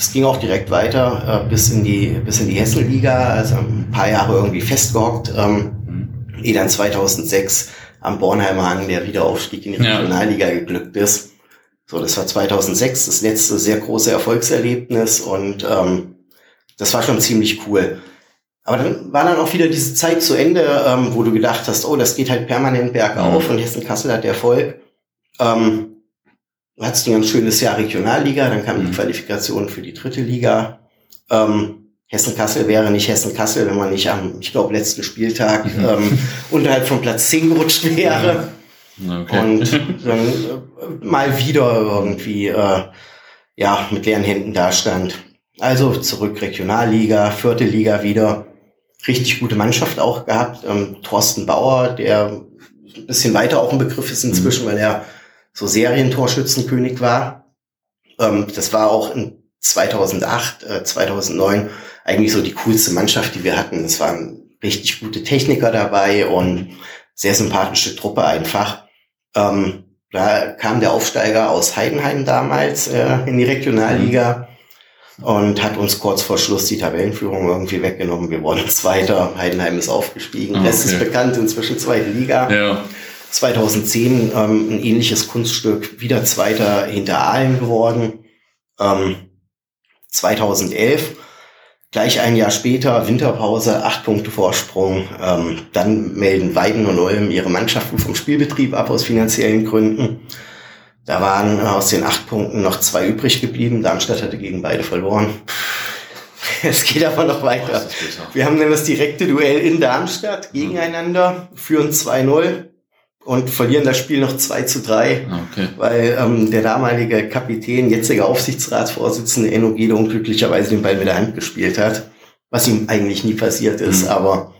es ging auch direkt weiter äh, bis in die bis in die Hessenliga, also ein paar Jahre irgendwie festgehockt. Ähm, mhm. Ehe dann 2006 am Bornheimer Hang der Wiederaufstieg in die Regionalliga ja. geglückt ist. So, das war 2006 das letzte sehr große Erfolgserlebnis und ähm, das war schon ziemlich cool. Aber dann war dann auch wieder diese Zeit zu Ende, ähm, wo du gedacht hast, oh, das geht halt permanent bergauf mhm. und Hessen-Kassel hat Erfolg. Ähm, hattest ein ganz schönes Jahr Regionalliga, dann kam mhm. die Qualifikation für die dritte Liga. Ähm, Hessen-Kassel wäre nicht Hessen-Kassel, wenn man nicht am, ich glaube, letzten Spieltag mhm. ähm, [laughs] unterhalb von Platz 10 gerutscht wäre. Okay. Und dann [laughs] äh, mal wieder irgendwie äh, ja mit leeren Händen dastand. Also zurück Regionalliga, vierte Liga wieder. Richtig gute Mannschaft auch gehabt. Ähm, Thorsten Bauer, der ein bisschen weiter auch ein Begriff ist inzwischen, mhm. weil er so Serientorschützenkönig war. Ähm, das war auch in 2008, äh, 2009 eigentlich so die coolste Mannschaft, die wir hatten. Es waren richtig gute Techniker dabei und sehr sympathische Truppe einfach. Ähm, da kam der Aufsteiger aus Heidenheim damals äh, in die Regionalliga und hat uns kurz vor Schluss die Tabellenführung irgendwie weggenommen. Wir wurden [laughs] Zweiter, Heidenheim ist aufgestiegen. Ah, okay. Das ist bekannt, inzwischen zweite Liga. Ja. 2010 ähm, ein ähnliches Kunststück, wieder Zweiter hinter Aalen geworden. Ähm, 2011, gleich ein Jahr später, Winterpause, acht Punkte Vorsprung. Ähm, dann melden Weiden und Ulm ihre Mannschaften vom Spielbetrieb ab aus finanziellen Gründen. Da waren aus den acht Punkten noch zwei übrig geblieben. Darmstadt hatte gegen beide verloren. [laughs] Es geht aber noch weiter. Wir haben dann das direkte Duell in Darmstadt gegeneinander, führen 2-0 und verlieren das Spiel noch 2 zu 3, okay. weil ähm, der damalige Kapitän, jetziger Aufsichtsratsvorsitzende Enno Giede unglücklicherweise den Ball mit der Hand gespielt hat, was ihm eigentlich nie passiert ist, mhm. aber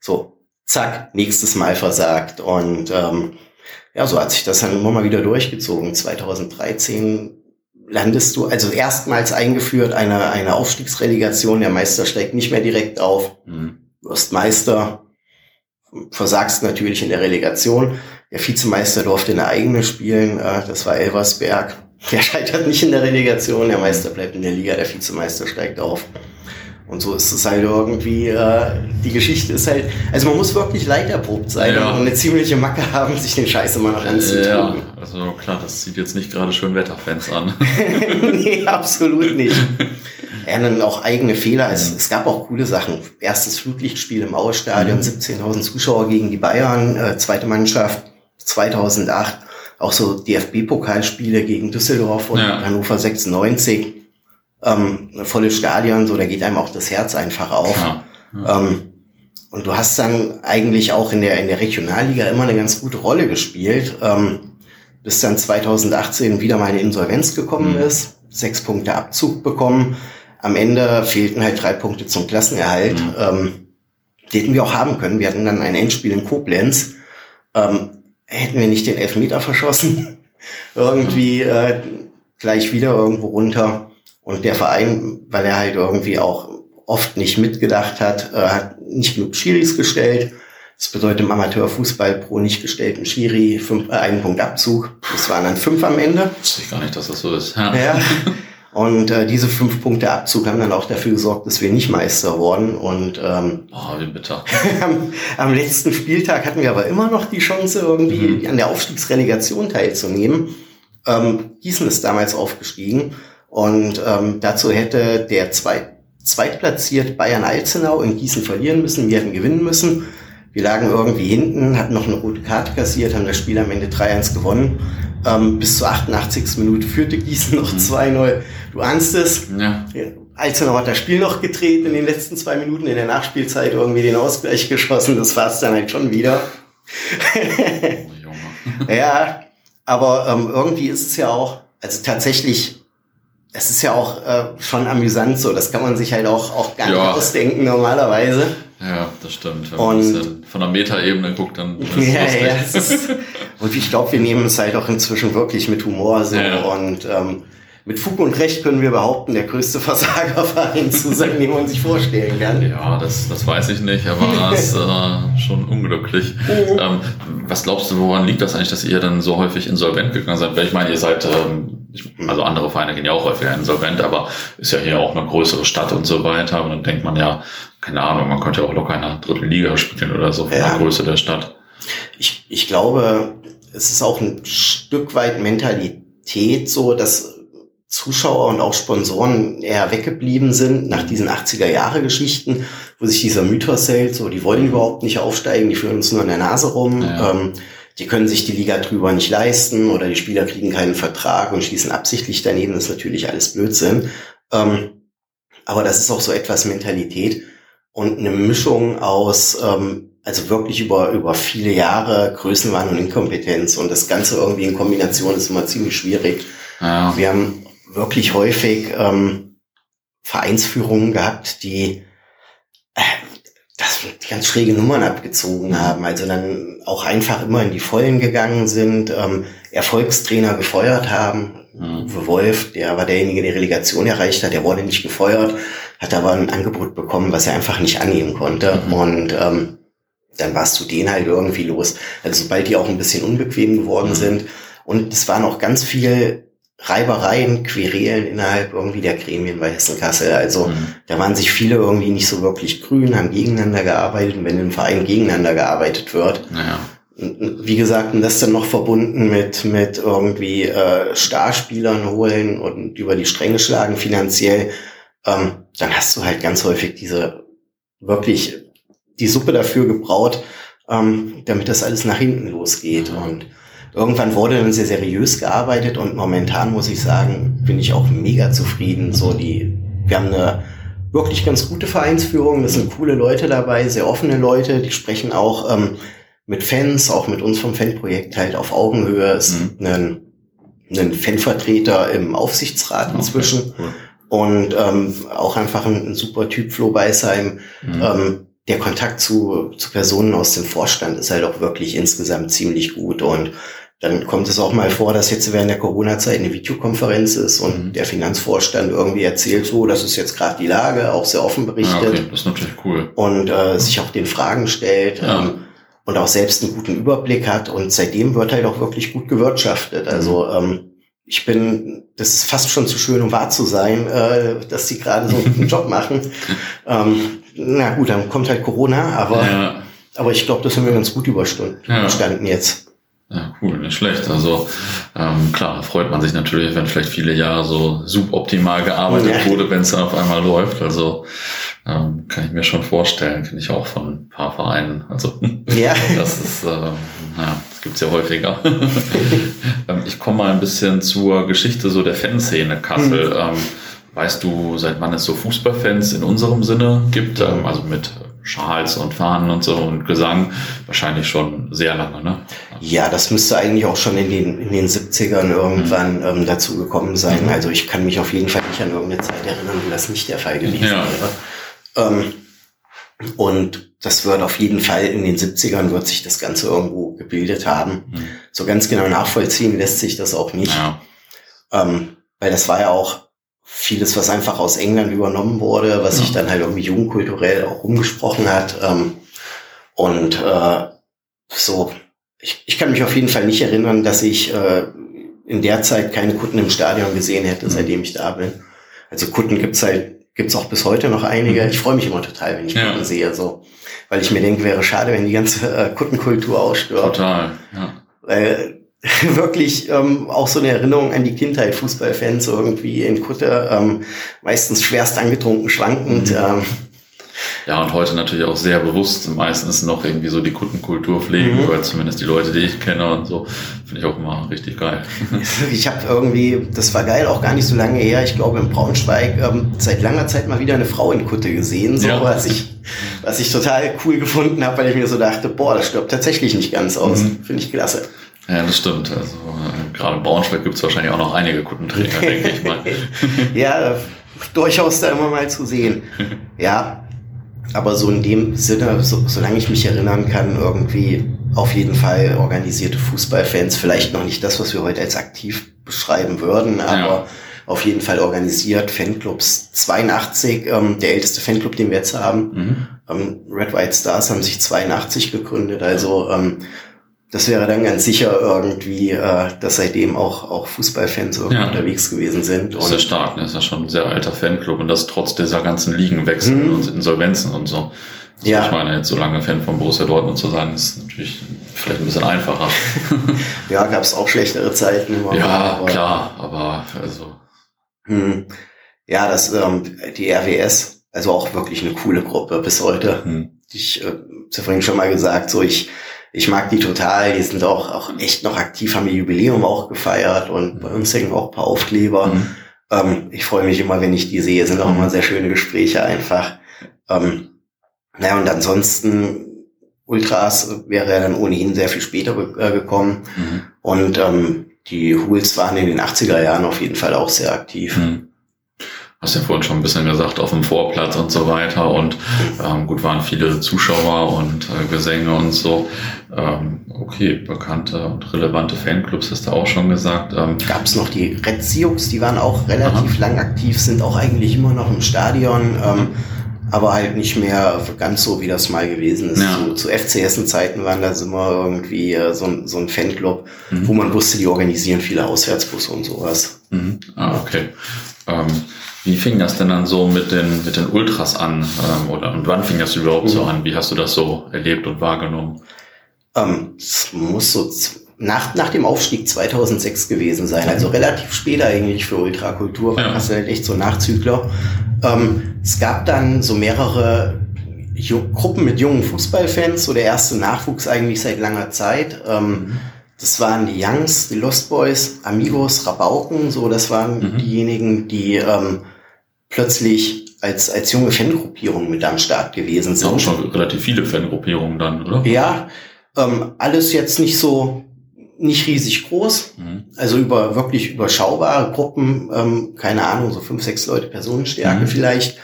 so, zack, nächstes Mal versagt und ähm, ja, so hat sich das dann immer mal wieder durchgezogen. 2013 landest du, also erstmals eingeführt, eine, eine Aufstiegsrelegation, der Meister steigt nicht mehr direkt auf, mhm. wirst Meister, versagst natürlich in der Relegation. Der Vizemeister durfte eine eigene spielen, äh, das war Elversberg. [laughs] Der scheitert nicht in der Relegation, der Meister bleibt in der Liga, der Vizemeister steigt auf. Und so ist es halt irgendwie, äh, die Geschichte ist halt, also man muss wirklich leiterprobt sein ja. und eine ziemliche Macke haben, sich den Scheiß immer noch anzutun. Ja, also klar, das sieht jetzt nicht gerade schön Wetterfans an. [laughs] nee, absolut nicht. [laughs] Dann auch eigene Fehler. Es, es gab auch coole Sachen. Erstes Flutlichtspiel im Auerstadion, mhm. 17.000 Zuschauer gegen die Bayern, äh, zweite Mannschaft 2008. Auch so DFB-Pokalspiele gegen Düsseldorf und ja. Hannover 96. Ähm, volles Stadion, so da geht einem auch das Herz einfach auf. Ja. Ja. Ähm, und du hast dann eigentlich auch in der, in der Regionalliga immer eine ganz gute Rolle gespielt, ähm, bis dann 2018 wieder mal eine Insolvenz gekommen mhm. ist, sechs Punkte Abzug bekommen am Ende fehlten halt drei Punkte zum Klassenerhalt. Mhm. Ähm, die hätten wir auch haben können. Wir hatten dann ein Endspiel in Koblenz. Ähm, hätten wir nicht den Elfmeter verschossen, [laughs] irgendwie äh, gleich wieder irgendwo runter. Und der Verein, weil er halt irgendwie auch oft nicht mitgedacht hat, äh, hat nicht genug Schiris gestellt. Das bedeutet im Amateurfußball pro nicht gestellten Schiri fünf, äh, einen Punkt Abzug. Das waren dann fünf am Ende. Wusste ich gar nicht, dass das so ist. Ja. ja. [laughs] Und äh, diese fünf Punkte Abzug haben dann auch dafür gesorgt, dass wir nicht Meister wurden. Und ähm, oh, wie bitter. [laughs] am, am, letzten Spieltag hatten wir aber immer noch die Chance, irgendwie mhm. an der Aufstiegsrelegation teilzunehmen. Ähm, Gießen ist damals aufgestiegen und ähm, dazu hätte der Zweit zweitplatziert Bayern Alzenau in Gießen verlieren müssen. Wir hätten gewinnen müssen. Wir lagen irgendwie hinten, hatten noch eine rote Karte kassiert, haben das Spiel am Ende 3-1 gewonnen. Ähm, bis zur 88. Minute führte Gießen noch 2-0. Mhm. Du ahnst es. Ja. Alzenau hat das Spiel noch gedreht in den letzten zwei Minuten, in der Nachspielzeit irgendwie den Ausgleich [laughs] geschossen. Das war es dann halt schon wieder. oh, [laughs] ja, aber ähm, irgendwie ist es ja auch, also tatsächlich es ist ja auch äh, schon amüsant so. Das kann man sich halt auch, auch gar ja. nicht ausdenken normalerweise. Ja, das stimmt. Wenn und, man von der Metaebene guckt, dann ist [laughs] ja, ja, ist, Und ich glaube, wir nehmen es halt auch inzwischen wirklich mit Humor so. Ja. Und ähm, mit Fug und Recht können wir behaupten, der größte [laughs] Versagerverein zu sein, den man sich vorstellen kann. Ja, das, das weiß ich nicht, aber [laughs] das ist äh, schon unglücklich. Oh. Ähm, was glaubst du, woran liegt das eigentlich, dass ihr dann so häufig insolvent gegangen seid? Weil ich meine, ihr seid, ähm, also andere Vereine gehen ja auch häufiger insolvent, aber ist ja hier auch eine größere Stadt und so weiter. Und dann denkt man ja, keine Ahnung, man könnte ja auch locker in einer dritten Liga spielen oder so von ja. der Größe der Stadt. Ich, ich glaube, es ist auch ein Stück weit Mentalität so, dass Zuschauer und auch Sponsoren eher weggeblieben sind nach diesen 80er Jahre Geschichten, wo sich dieser Mythos hält, so die wollen überhaupt nicht aufsteigen, die führen uns nur an der Nase rum, ja. ähm, die können sich die Liga drüber nicht leisten oder die Spieler kriegen keinen Vertrag und schießen absichtlich daneben, das ist natürlich alles Blödsinn. Ähm, aber das ist auch so etwas Mentalität und eine Mischung aus, ähm, also wirklich über, über viele Jahre Größenwahn und Inkompetenz und das Ganze irgendwie in Kombination ist immer ziemlich schwierig. Ja. Wir haben wirklich häufig ähm, Vereinsführungen gehabt, die äh, ganz schräge Nummern abgezogen haben, also dann auch einfach immer in die Vollen gegangen sind, ähm, Erfolgstrainer gefeuert haben. Mhm. Wolf, der war derjenige, der Relegation erreicht hat, der wurde nicht gefeuert, hat aber ein Angebot bekommen, was er einfach nicht annehmen konnte. Mhm. Und ähm, dann warst du den halt irgendwie los. Also sobald die auch ein bisschen unbequem geworden mhm. sind. Und es war noch ganz viel Reibereien, Querelen innerhalb irgendwie der Gremien bei Hessen-Kassel. Also mhm. da waren sich viele irgendwie nicht so wirklich grün, haben gegeneinander gearbeitet. Und wenn im Verein gegeneinander gearbeitet wird, naja. wie gesagt, und das dann noch verbunden mit, mit irgendwie äh, Starspielern holen und über die Stränge schlagen finanziell, ähm, dann hast du halt ganz häufig diese wirklich die Suppe dafür gebraut, ähm, damit das alles nach hinten losgeht. Mhm. Und Irgendwann wurde dann sehr seriös gearbeitet und momentan muss ich sagen, bin ich auch mega zufrieden. So die, wir haben eine wirklich ganz gute Vereinsführung, das sind coole Leute dabei, sehr offene Leute, die sprechen auch ähm, mit Fans, auch mit uns vom Fanprojekt halt auf Augenhöhe. Es mhm. gibt einen, einen Fanvertreter im Aufsichtsrat inzwischen cool. und ähm, auch einfach ein, ein, super Typ, Flo Beisheim. Mhm. Ähm, der Kontakt zu, zu Personen aus dem Vorstand ist halt auch wirklich insgesamt ziemlich gut und dann kommt es auch mal vor, dass jetzt während der Corona-Zeit eine Videokonferenz ist und mhm. der Finanzvorstand irgendwie erzählt, so, das ist jetzt gerade die Lage, auch sehr offen berichtet. Ja, okay. Das ist natürlich cool. Und äh, sich auch den Fragen stellt ja. ähm, und auch selbst einen guten Überblick hat. Und seitdem wird halt auch wirklich gut gewirtschaftet. Also mhm. ähm, ich bin, das ist fast schon zu schön, um wahr zu sein, äh, dass die gerade so einen [laughs] Job machen. ähm, na gut, dann kommt halt Corona, aber, ja. aber ich glaube, das haben wir ganz gut überstanden, ja. überstanden jetzt. Ja, cool, nicht schlecht. Also ähm, klar, freut man sich natürlich, wenn vielleicht viele Jahre so suboptimal gearbeitet ja. wurde, wenn es dann auf einmal läuft. Also ähm, kann ich mir schon vorstellen, kenne ich auch von ein paar Vereinen. Also [laughs] ja. [laughs] das ist, äh, naja, das gibt's ja häufiger. [laughs] ähm, ich komme mal ein bisschen zur Geschichte so der Fanszene Kassel. Mhm. Ähm, weißt du, seit wann es so Fußballfans in unserem Sinne gibt? Ähm, also mit Schals und Fahnen und so und Gesang wahrscheinlich schon sehr lange, ne? Ja, das müsste eigentlich auch schon in den, in den 70ern irgendwann mhm. ähm, dazu gekommen sein. Mhm. Also ich kann mich auf jeden Fall nicht an irgendeine Zeit erinnern, wo das nicht der Fall gewesen ja. wäre. Ähm, und das wird auf jeden Fall in den 70ern wird sich das Ganze irgendwo gebildet haben. Mhm. So ganz genau nachvollziehen lässt sich das auch nicht. Ja. Ähm, weil das war ja auch vieles, was einfach aus England übernommen wurde, was sich dann halt irgendwie jugendkulturell auch umgesprochen hat. Ähm, und äh, so, ich, ich kann mich auf jeden Fall nicht erinnern, dass ich äh, in der Zeit keine Kutten im Stadion gesehen hätte, mhm. seitdem ich da bin. Also Kutten gibt's halt, gibt's auch bis heute noch einige. Mhm. Ich freue mich immer total, wenn ich ja. Kutten sehe, so. Weil ich mir denke, wäre schade, wenn die ganze äh, Kuttenkultur ausstirbt. Total, ja. Weil [laughs] wirklich ähm, auch so eine Erinnerung an die Kindheit, Fußballfans irgendwie in Kutte, ähm, meistens schwerst angetrunken, schwankend. Mhm. Ähm. Ja, und heute natürlich auch sehr bewusst meistens noch irgendwie so die Kuttenkultur pflegen, mhm. oder zumindest die Leute, die ich kenne und so. Finde ich auch immer richtig geil. [laughs] Ich habe irgendwie, das war geil, auch gar nicht so lange her, ich glaube in Braunschweig, ähm, seit langer Zeit mal wieder eine Frau in Kutte gesehen, so ja. was ich, was ich total cool gefunden habe, weil ich mir so dachte, boah, das stirbt tatsächlich nicht ganz aus. Mhm. Finde ich klasse. Ja, das stimmt. Also äh, gerade in Braunschweig gibt es wahrscheinlich auch noch einige guten Trainer, [laughs] denke ich mal. [laughs] ja, durchaus da immer mal zu sehen. Ja, aber so in dem Sinne, so, solange ich mich erinnern kann, irgendwie auf jeden Fall organisierte Fußballfans, vielleicht noch nicht das, was wir heute als aktiv beschreiben würden, aber ja. auf jeden Fall organisiert, Fanclubs 82, ähm, der älteste Fanclub, den wir jetzt haben. Mhm. Ähm, Red White Stars haben sich 82 gegründet, also ähm, das wäre dann ganz sicher irgendwie, äh, dass seitdem auch, auch Fußballfans ja. unterwegs gewesen sind. Das ist ja stark, ne? das ist ja schon ein sehr alter Fanclub und das trotz dieser ganzen Ligenwechsel mhm. und Insolvenzen und so. Also ja. Ich meine, jetzt so lange Fan von Borussia Dortmund zu sein, ist natürlich vielleicht ein bisschen einfacher. [laughs] ja, gab es auch schlechtere Zeiten. Ja, aber, klar, aber also. Hm. Ja, das ähm, die RWS, also auch wirklich eine coole Gruppe bis heute. Hm. Ich äh, habe vorhin schon mal gesagt, so ich ich mag die total. Die sind auch, auch echt noch aktiv, haben ihr Jubiläum auch gefeiert und bei uns hängen auch ein paar Aufkleber. Mhm. Ähm, ich freue mich immer, wenn ich die sehe. Sind auch immer sehr schöne Gespräche einfach. Ähm, naja, und ansonsten Ultras wäre dann ohnehin sehr viel später äh, gekommen. Mhm. Und ähm, die Hools waren in den 80er Jahren auf jeden Fall auch sehr aktiv. Mhm hast ja vorhin schon ein bisschen gesagt, auf dem Vorplatz und so weiter. Und ähm, gut, waren viele Zuschauer und äh, Gesänge und so. Ähm, okay, bekannte und relevante Fanclubs hast du auch schon gesagt. Ähm, Gab es noch die Red Sioux, die waren auch relativ aha. lang aktiv, sind auch eigentlich immer noch im Stadion. Ähm, aber halt nicht mehr ganz so, wie das mal gewesen ist. Ja. Zu, zu FCS-Zeiten waren das immer irgendwie äh, so, ein, so ein Fanclub, mhm. wo man wusste, die organisieren viele Auswärtsbusse und sowas. Mhm. Ah, okay. Ähm, wie fing das denn dann so mit den, mit den Ultras an? Ähm, oder und wann fing das überhaupt mhm. so an? Wie hast du das so erlebt und wahrgenommen? Ähm, es muss so nach, nach dem Aufstieg 2006 gewesen sein, also relativ spät eigentlich für Ultrakultur, ja. hast du halt echt so Nachzügler. Ähm, es gab dann so mehrere Gruppen mit jungen Fußballfans, so der erste Nachwuchs eigentlich seit langer Zeit. Ähm, mhm. Das waren die Youngs, die Lost Boys, Amigos, Rabauken, so das waren mhm. diejenigen, die ähm, plötzlich als, als junge Fangruppierung mit am Start gewesen sind. Auch schon relativ viele Fangruppierungen dann, oder? Ja, ähm, alles jetzt nicht so, nicht riesig groß, mhm. also über wirklich überschaubare Gruppen, ähm, keine Ahnung, so fünf, sechs Leute Personenstärke mhm. vielleicht.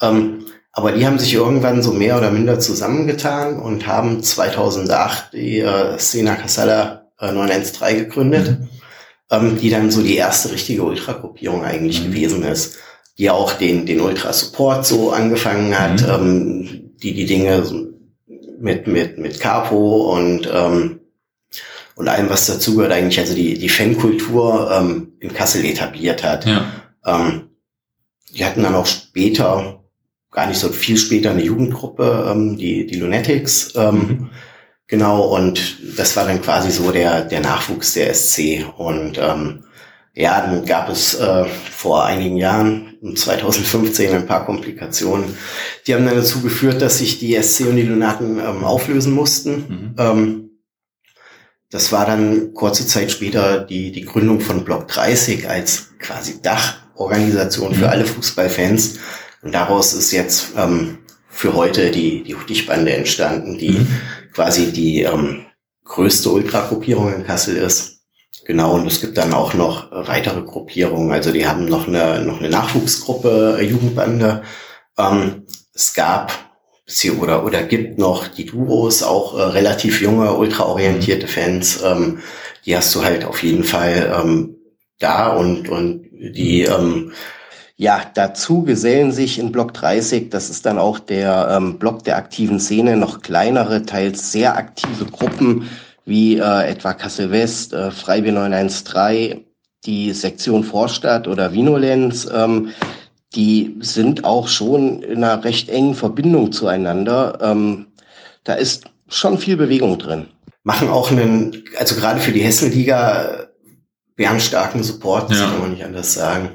Ähm, aber die haben sich irgendwann so mehr oder minder zusammengetan und haben 2008 die äh, Szena Casala äh, 913 gegründet, mhm. ähm, die dann so die erste richtige Ultragruppierung eigentlich mhm. gewesen ist die auch den, den Ultra-Support so angefangen hat, mhm. ähm, die die Dinge mit, mit, mit Capo und, ähm, und allem, was dazugehört, eigentlich, also die, die Fankultur ähm, in Kassel etabliert hat. Ja. Ähm, die hatten dann auch später, gar nicht so viel später, eine Jugendgruppe, ähm, die, die Lunatics. Ähm, mhm. Genau, und das war dann quasi so der, der Nachwuchs der SC. Und ähm, ja, dann gab es äh, vor einigen Jahren, 2015, ein paar Komplikationen. Die haben dann dazu geführt, dass sich die SC und die Lunaten ähm, auflösen mussten. Mhm. Ähm, das war dann kurze Zeit später die, die Gründung von Block 30 als quasi Dachorganisation mhm. für alle Fußballfans. Und daraus ist jetzt ähm, für heute die, die Huttichbande entstanden, die mhm. quasi die ähm, größte Ultragruppierung in Kassel ist. Genau, und es gibt dann auch noch weitere Gruppierungen. Also die haben noch eine, noch eine Nachwuchsgruppe, äh, Jugendbande. Ähm, es gab oder, oder gibt noch die Duos, auch äh, relativ junge, ultraorientierte Fans. Ähm, die hast du halt auf jeden Fall ähm, da und, und die ähm, ja, dazu gesellen sich in Block 30, das ist dann auch der ähm, Block der aktiven Szene, noch kleinere, teils sehr aktive Gruppen, wie äh, etwa Kassel West, äh, Freibier 913, die Sektion Vorstadt oder Vinolenz, ähm, die sind auch schon in einer recht engen Verbindung zueinander. Ähm, da ist schon viel Bewegung drin. Machen auch einen, also gerade für die Hessenliga, bärenstarken Support, das ja. kann man nicht anders sagen.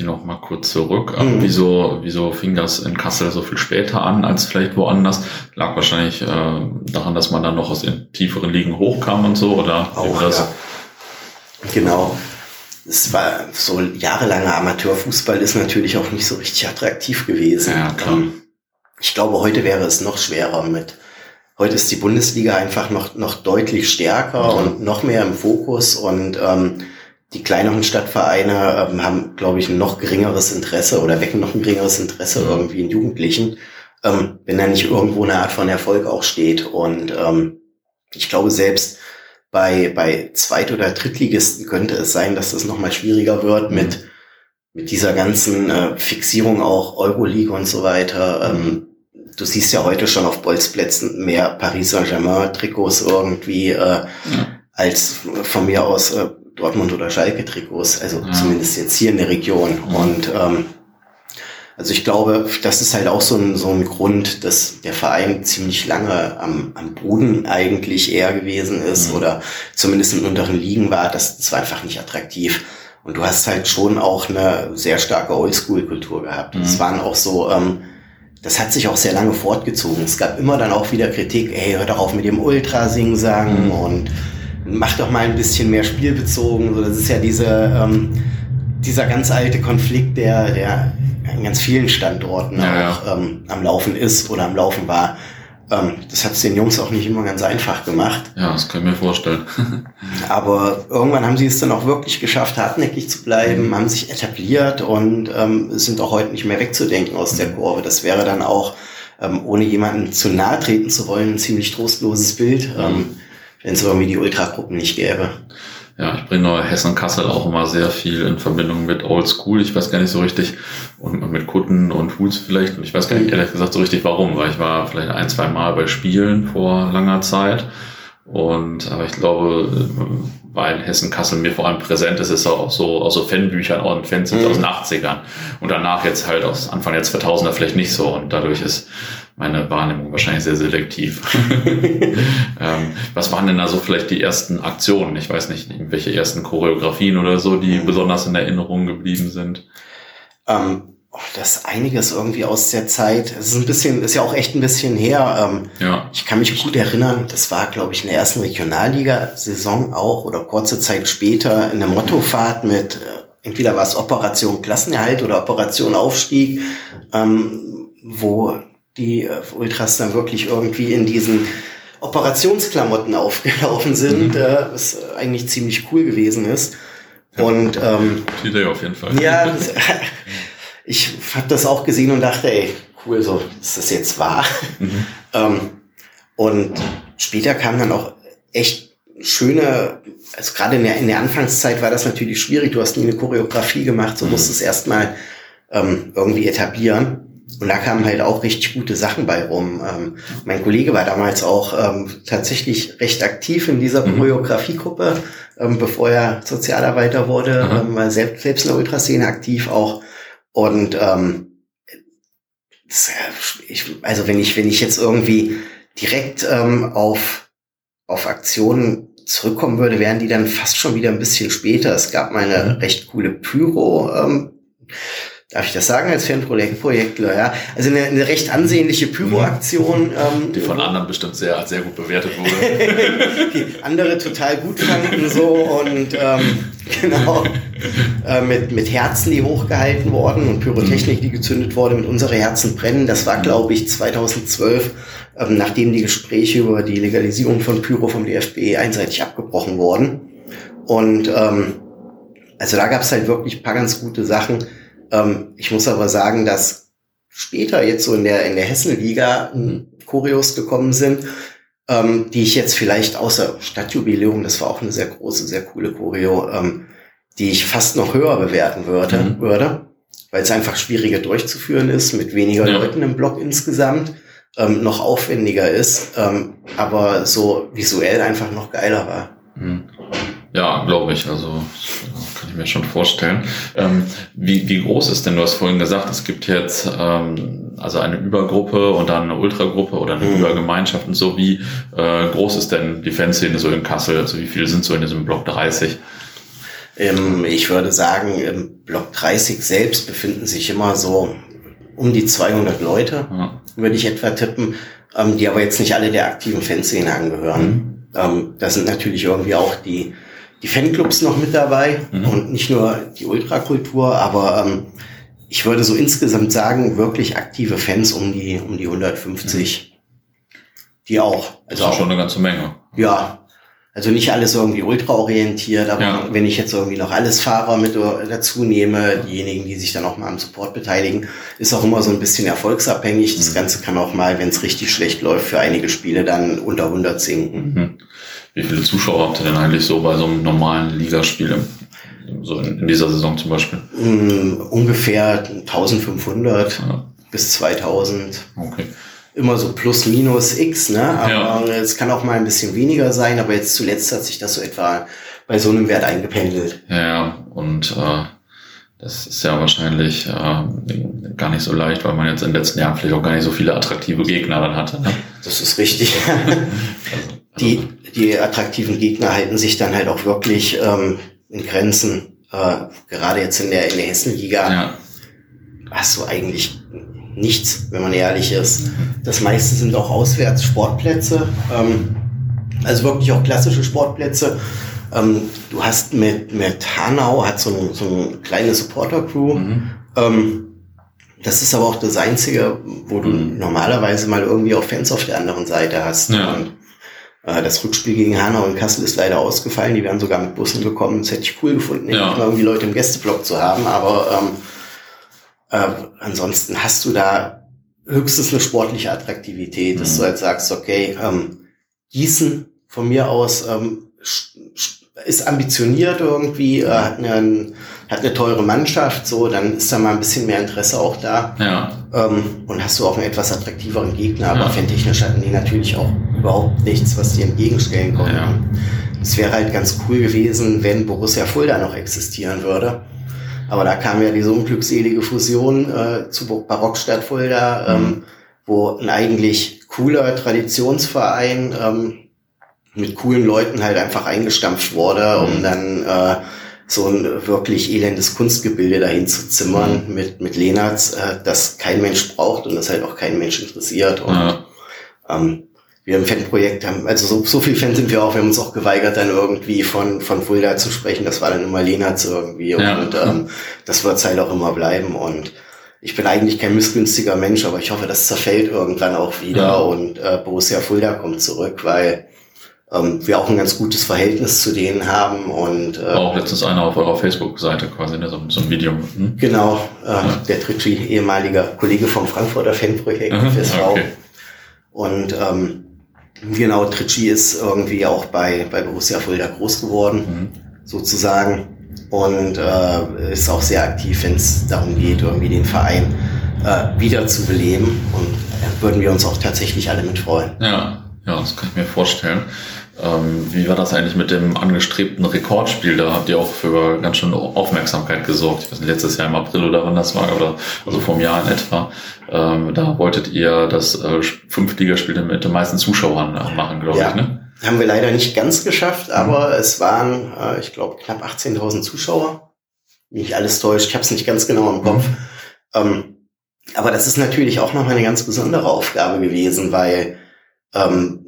Ja gehe noch mal kurz zurück. Mhm. Wieso, wieso fing das in Kassel so viel später an als vielleicht woanders? Lag wahrscheinlich äh, daran, dass man dann noch aus den tieferen Ligen hochkam und so, oder? Auch, ja. Genau. Es war so jahrelanger Amateurfußball ist natürlich auch nicht so richtig attraktiv gewesen. Ja, klar. Ähm, ich glaube, heute wäre es noch schwerer mit heute ist die Bundesliga einfach noch, noch deutlich stärker mhm. und noch mehr im Fokus und ähm, die kleineren Stadtvereine ähm, haben, glaube ich, ein noch geringeres Interesse oder wecken noch ein geringeres Interesse irgendwie in Jugendlichen, ähm, wenn da nicht irgendwo eine Art von Erfolg auch steht. Und ähm, ich glaube, selbst bei, bei Zweit- oder Drittligisten könnte es sein, dass das nochmal schwieriger wird mit, mit dieser ganzen äh, Fixierung auch Euroleague und so weiter. Ähm, du siehst ja heute schon auf Bolzplätzen mehr Paris Saint-Germain-Trikots irgendwie äh, ja. als von mir aus äh, Dortmund oder Schalke Trikots, also ja. zumindest jetzt hier in der Region. Mhm. Und ähm, also ich glaube, das ist halt auch so ein, so ein Grund, dass der Verein ziemlich lange am, am Boden eigentlich eher gewesen ist mhm. oder zumindest in unteren Ligen war. Das, das war einfach nicht attraktiv. Und du hast halt schon auch eine sehr starke Oldschool-Kultur gehabt. Mhm. waren auch so, ähm, das hat sich auch sehr lange fortgezogen. Es gab immer dann auch wieder Kritik, ey, hör doch auf mit dem Ultrasing sagen mhm. und mach doch mal ein bisschen mehr spielbezogen. So, das ist ja diese, ähm, dieser ganz alte Konflikt, der, der an ganz vielen Standorten ja, auch ja. Ähm, am Laufen ist oder am Laufen war. Ähm, das hat es den Jungs auch nicht immer ganz einfach gemacht. Ja, das kann ich mir vorstellen. [laughs] Aber irgendwann haben sie es dann auch wirklich geschafft, hartnäckig zu bleiben, mhm. haben sich etabliert und ähm, sind auch heute nicht mehr wegzudenken aus mhm. der Kurve. Das wäre dann auch, ähm, ohne jemanden zu nahe treten zu wollen, ein ziemlich trostloses Bild. Mhm. Ähm, wenn es irgendwie die Ultragruppen nicht gäbe. Ja, ich bringe Hessen-Kassel auch immer sehr viel in Verbindung mit Old School. Ich weiß gar nicht so richtig, und mit Kutten und Hools vielleicht. Und ich weiß gar nicht ehrlich gesagt so richtig warum, weil ich war vielleicht ein, zwei Mal bei Spielen vor langer Zeit. Und aber ich glaube, weil Hessen-Kassel mir vor allem präsent ist, ist auch so aus so Fanbüchern und Fans mhm. aus den 80ern. Und danach jetzt halt aus Anfang der 2000er vielleicht nicht so. Und dadurch ist meine Wahrnehmung wahrscheinlich sehr selektiv. [laughs] ähm, was waren denn da so vielleicht die ersten Aktionen? Ich weiß nicht, irgendwelche ersten Choreografien oder so, die besonders in Erinnerung geblieben sind? Ähm, oh, das ist einiges irgendwie aus der Zeit. Es ist ein bisschen, ist ja auch echt ein bisschen her. Ähm, ja. Ich kann mich gut erinnern, das war, glaube ich, in der ersten Regionalliga-Saison auch oder kurze Zeit später in der Mottofahrt mit, äh, entweder war es Operation Klassenerhalt oder Operation Aufstieg, ähm, wo die äh, Ultras dann wirklich irgendwie in diesen Operationsklamotten aufgelaufen sind, mhm. äh, was eigentlich ziemlich cool gewesen ist. Und ähm, Idee auf jeden Fall. Ja, [laughs] [laughs] ich habe das auch gesehen und dachte, ey, cool, so ist das jetzt wahr. Mhm. [laughs] ähm, und später kam dann auch echt schöne, also gerade in der, in der Anfangszeit war das natürlich schwierig. Du hast nie eine Choreografie gemacht, so mhm. musst du es erstmal ähm, irgendwie etablieren. Und da kamen halt auch richtig gute Sachen bei rum. Ähm, mein Kollege war damals auch ähm, tatsächlich recht aktiv in dieser mhm. Choreografiegruppe, ähm, bevor er Sozialarbeiter wurde, mhm. ähm, war selbst, selbst in der Ultraszene aktiv auch. Und ähm, das, ich, also wenn ich, wenn ich jetzt irgendwie direkt ähm, auf, auf Aktionen zurückkommen würde, wären die dann fast schon wieder ein bisschen später. Es gab mal eine mhm. recht coole Pyro. Ähm, darf ich das sagen, als Fanprojektler, ja. Also eine, eine recht ansehnliche Pyro-Aktion. Ähm, die von anderen bestimmt sehr, sehr gut bewertet wurde. [laughs] die andere total gut fanden so und ähm, [laughs] genau äh, mit, mit Herzen, die hochgehalten wurden und Pyrotechnik, die gezündet wurde, mit unsere Herzen brennen. Das war, glaube ich, 2012, ähm, nachdem die Gespräche über die Legalisierung von Pyro vom DFB einseitig abgebrochen wurden. Und ähm, also da gab es halt wirklich ein paar ganz gute Sachen ähm, ich muss aber sagen, dass später jetzt so in der, in der Hessenliga Choreos gekommen sind, ähm, die ich jetzt vielleicht außer Stadtjubiläum, das war auch eine sehr große, sehr coole Choreo, ähm, die ich fast noch höher bewerten würde, mhm. würde weil es einfach schwieriger durchzuführen ist, mit weniger ja. Leuten im Block insgesamt, ähm, noch aufwendiger ist, ähm, aber so visuell einfach noch geiler war. Mhm. Ja, glaube ich. Also kann ich mir schon vorstellen. Ähm, wie, wie groß ist denn, du hast vorhin gesagt, es gibt jetzt ähm, also eine Übergruppe und dann eine Ultragruppe oder eine mhm. Übergemeinschaft und so. Wie äh, groß ist denn die Fanszene so in Kassel? Also wie viele sind so in diesem Block 30? Ähm, ich würde sagen, im Block 30 selbst befinden sich immer so um die 200 Leute, ja. würde ich etwa tippen, ähm, die aber jetzt nicht alle der aktiven Fanszene angehören. Mhm. Ähm, das sind natürlich irgendwie auch die die Fanclubs noch mit dabei mhm. und nicht nur die Ultrakultur, aber ähm, ich würde so insgesamt sagen, wirklich aktive Fans um die, um die 150, mhm. Die auch. Also das ist schon eine ganze Menge. Ja, also nicht alles irgendwie ultraorientiert, aber ja. wenn ich jetzt irgendwie noch alles Fahrer mit dazu nehme, diejenigen, die sich dann auch mal am Support beteiligen, ist auch immer so ein bisschen erfolgsabhängig. Das mhm. Ganze kann auch mal, wenn es richtig schlecht läuft, für einige Spiele dann unter 100 sinken. Mhm. Wie viele Zuschauer habt ihr denn eigentlich so bei so einem normalen Ligaspiel? So in, in dieser Saison zum Beispiel? Um, ungefähr 1500 ja. bis 2000. Okay immer so plus minus x, ne? Aber ja. es kann auch mal ein bisschen weniger sein, aber jetzt zuletzt hat sich das so etwa bei so einem Wert eingependelt. Ja, und äh, das ist ja wahrscheinlich äh, gar nicht so leicht, weil man jetzt in den letzten Jahren vielleicht auch gar nicht so viele attraktive Gegner dann hatte. Ne? Das ist richtig. [laughs] [laughs] also, die, die attraktiven Gegner halten sich dann halt auch wirklich ähm, in Grenzen. Äh, gerade jetzt in der, in der Hessenliga ja. hast du eigentlich nichts, wenn man ehrlich ist. Das meiste sind auch auswärts Sportplätze, ähm, also wirklich auch klassische Sportplätze. Ähm, du hast mit, mit Hanau, hat so, ein, so eine kleine Supporter-Crew. Mhm. Ähm, das ist aber auch das Einzige, wo du mhm. normalerweise mal irgendwie auch Fans auf der anderen Seite hast. Ja. Und das Rückspiel gegen Hanau in Kassel ist leider ausgefallen. Die wären sogar mit Bussen gekommen. Das hätte ich cool gefunden, ja. irgendwie Leute im Gästeblock zu haben. Aber ähm, äh, ansonsten hast du da höchstens eine sportliche Attraktivität, mhm. dass du halt sagst, okay, ähm, Gießen von mir aus ähm, ist ambitioniert irgendwie, äh, hat, eine, hat eine teure Mannschaft, so, dann ist da mal ein bisschen mehr Interesse auch da. Ja. Ähm, und hast du auch einen etwas attraktiveren Gegner, aber ja. fantechnisch hatten die natürlich auch überhaupt nichts, was die entgegenstellen konnten. Ja. Es wäre halt ganz cool gewesen, wenn Borussia Fulda noch existieren würde. Aber da kam ja diese unglückselige Fusion äh, zu Barockstadt Fulda, ähm, mhm. wo ein eigentlich cooler Traditionsverein ähm, mit coolen Leuten halt einfach eingestampft wurde, mhm. um dann äh, so ein wirklich elendes Kunstgebilde dahin zu zimmern mhm. mit, mit Lenarts, äh, das kein Mensch braucht und das halt auch kein Mensch interessiert. Und, ja. ähm, wir im Fanprojekt haben, also so, so viel Fan sind wir auch, wir haben uns auch geweigert, dann irgendwie von, von Fulda zu sprechen. Das war dann immer Lenatz irgendwie ja. und ähm, das wird halt auch immer bleiben und ich bin eigentlich kein missgünstiger Mensch, aber ich hoffe, das zerfällt irgendwann auch wieder ja. und äh, Borussia Fulda kommt zurück, weil ähm, wir auch ein ganz gutes Verhältnis zu denen haben und äh, auch letztens einer auf eurer Facebook-Seite quasi, ne, so, so ein Video. Hm? Genau, äh, ja. der Tritschi, ehemaliger Kollege vom Frankfurter Fanprojekt FSV. Okay. Und ähm, Genau, Tricci ist irgendwie auch bei, bei Borussia Fulda groß geworden, mhm. sozusagen. Und äh, ist auch sehr aktiv, wenn es darum geht, irgendwie den Verein äh, wieder zu beleben. Und da würden wir uns auch tatsächlich alle mit freuen. Ja, ja, das kann ich mir vorstellen. Ähm, wie war das eigentlich mit dem angestrebten Rekordspiel? Da habt ihr auch für ganz schön Aufmerksamkeit gesorgt. Ich weiß nicht, letztes Jahr im April oder wann das war, oder also vor einem Jahr in etwa. Ähm, da wolltet ihr das äh, Fünftligaspiel mit den meisten Zuschauern äh, machen, glaube ja. ich. Ne? Haben wir leider nicht ganz geschafft, aber mhm. es waren, äh, ich glaube, knapp 18.000 Zuschauer. Nicht alles täuscht, ich habe es nicht ganz genau im Kopf. Mhm. Ähm, aber das ist natürlich auch noch eine ganz besondere Aufgabe gewesen, weil ähm,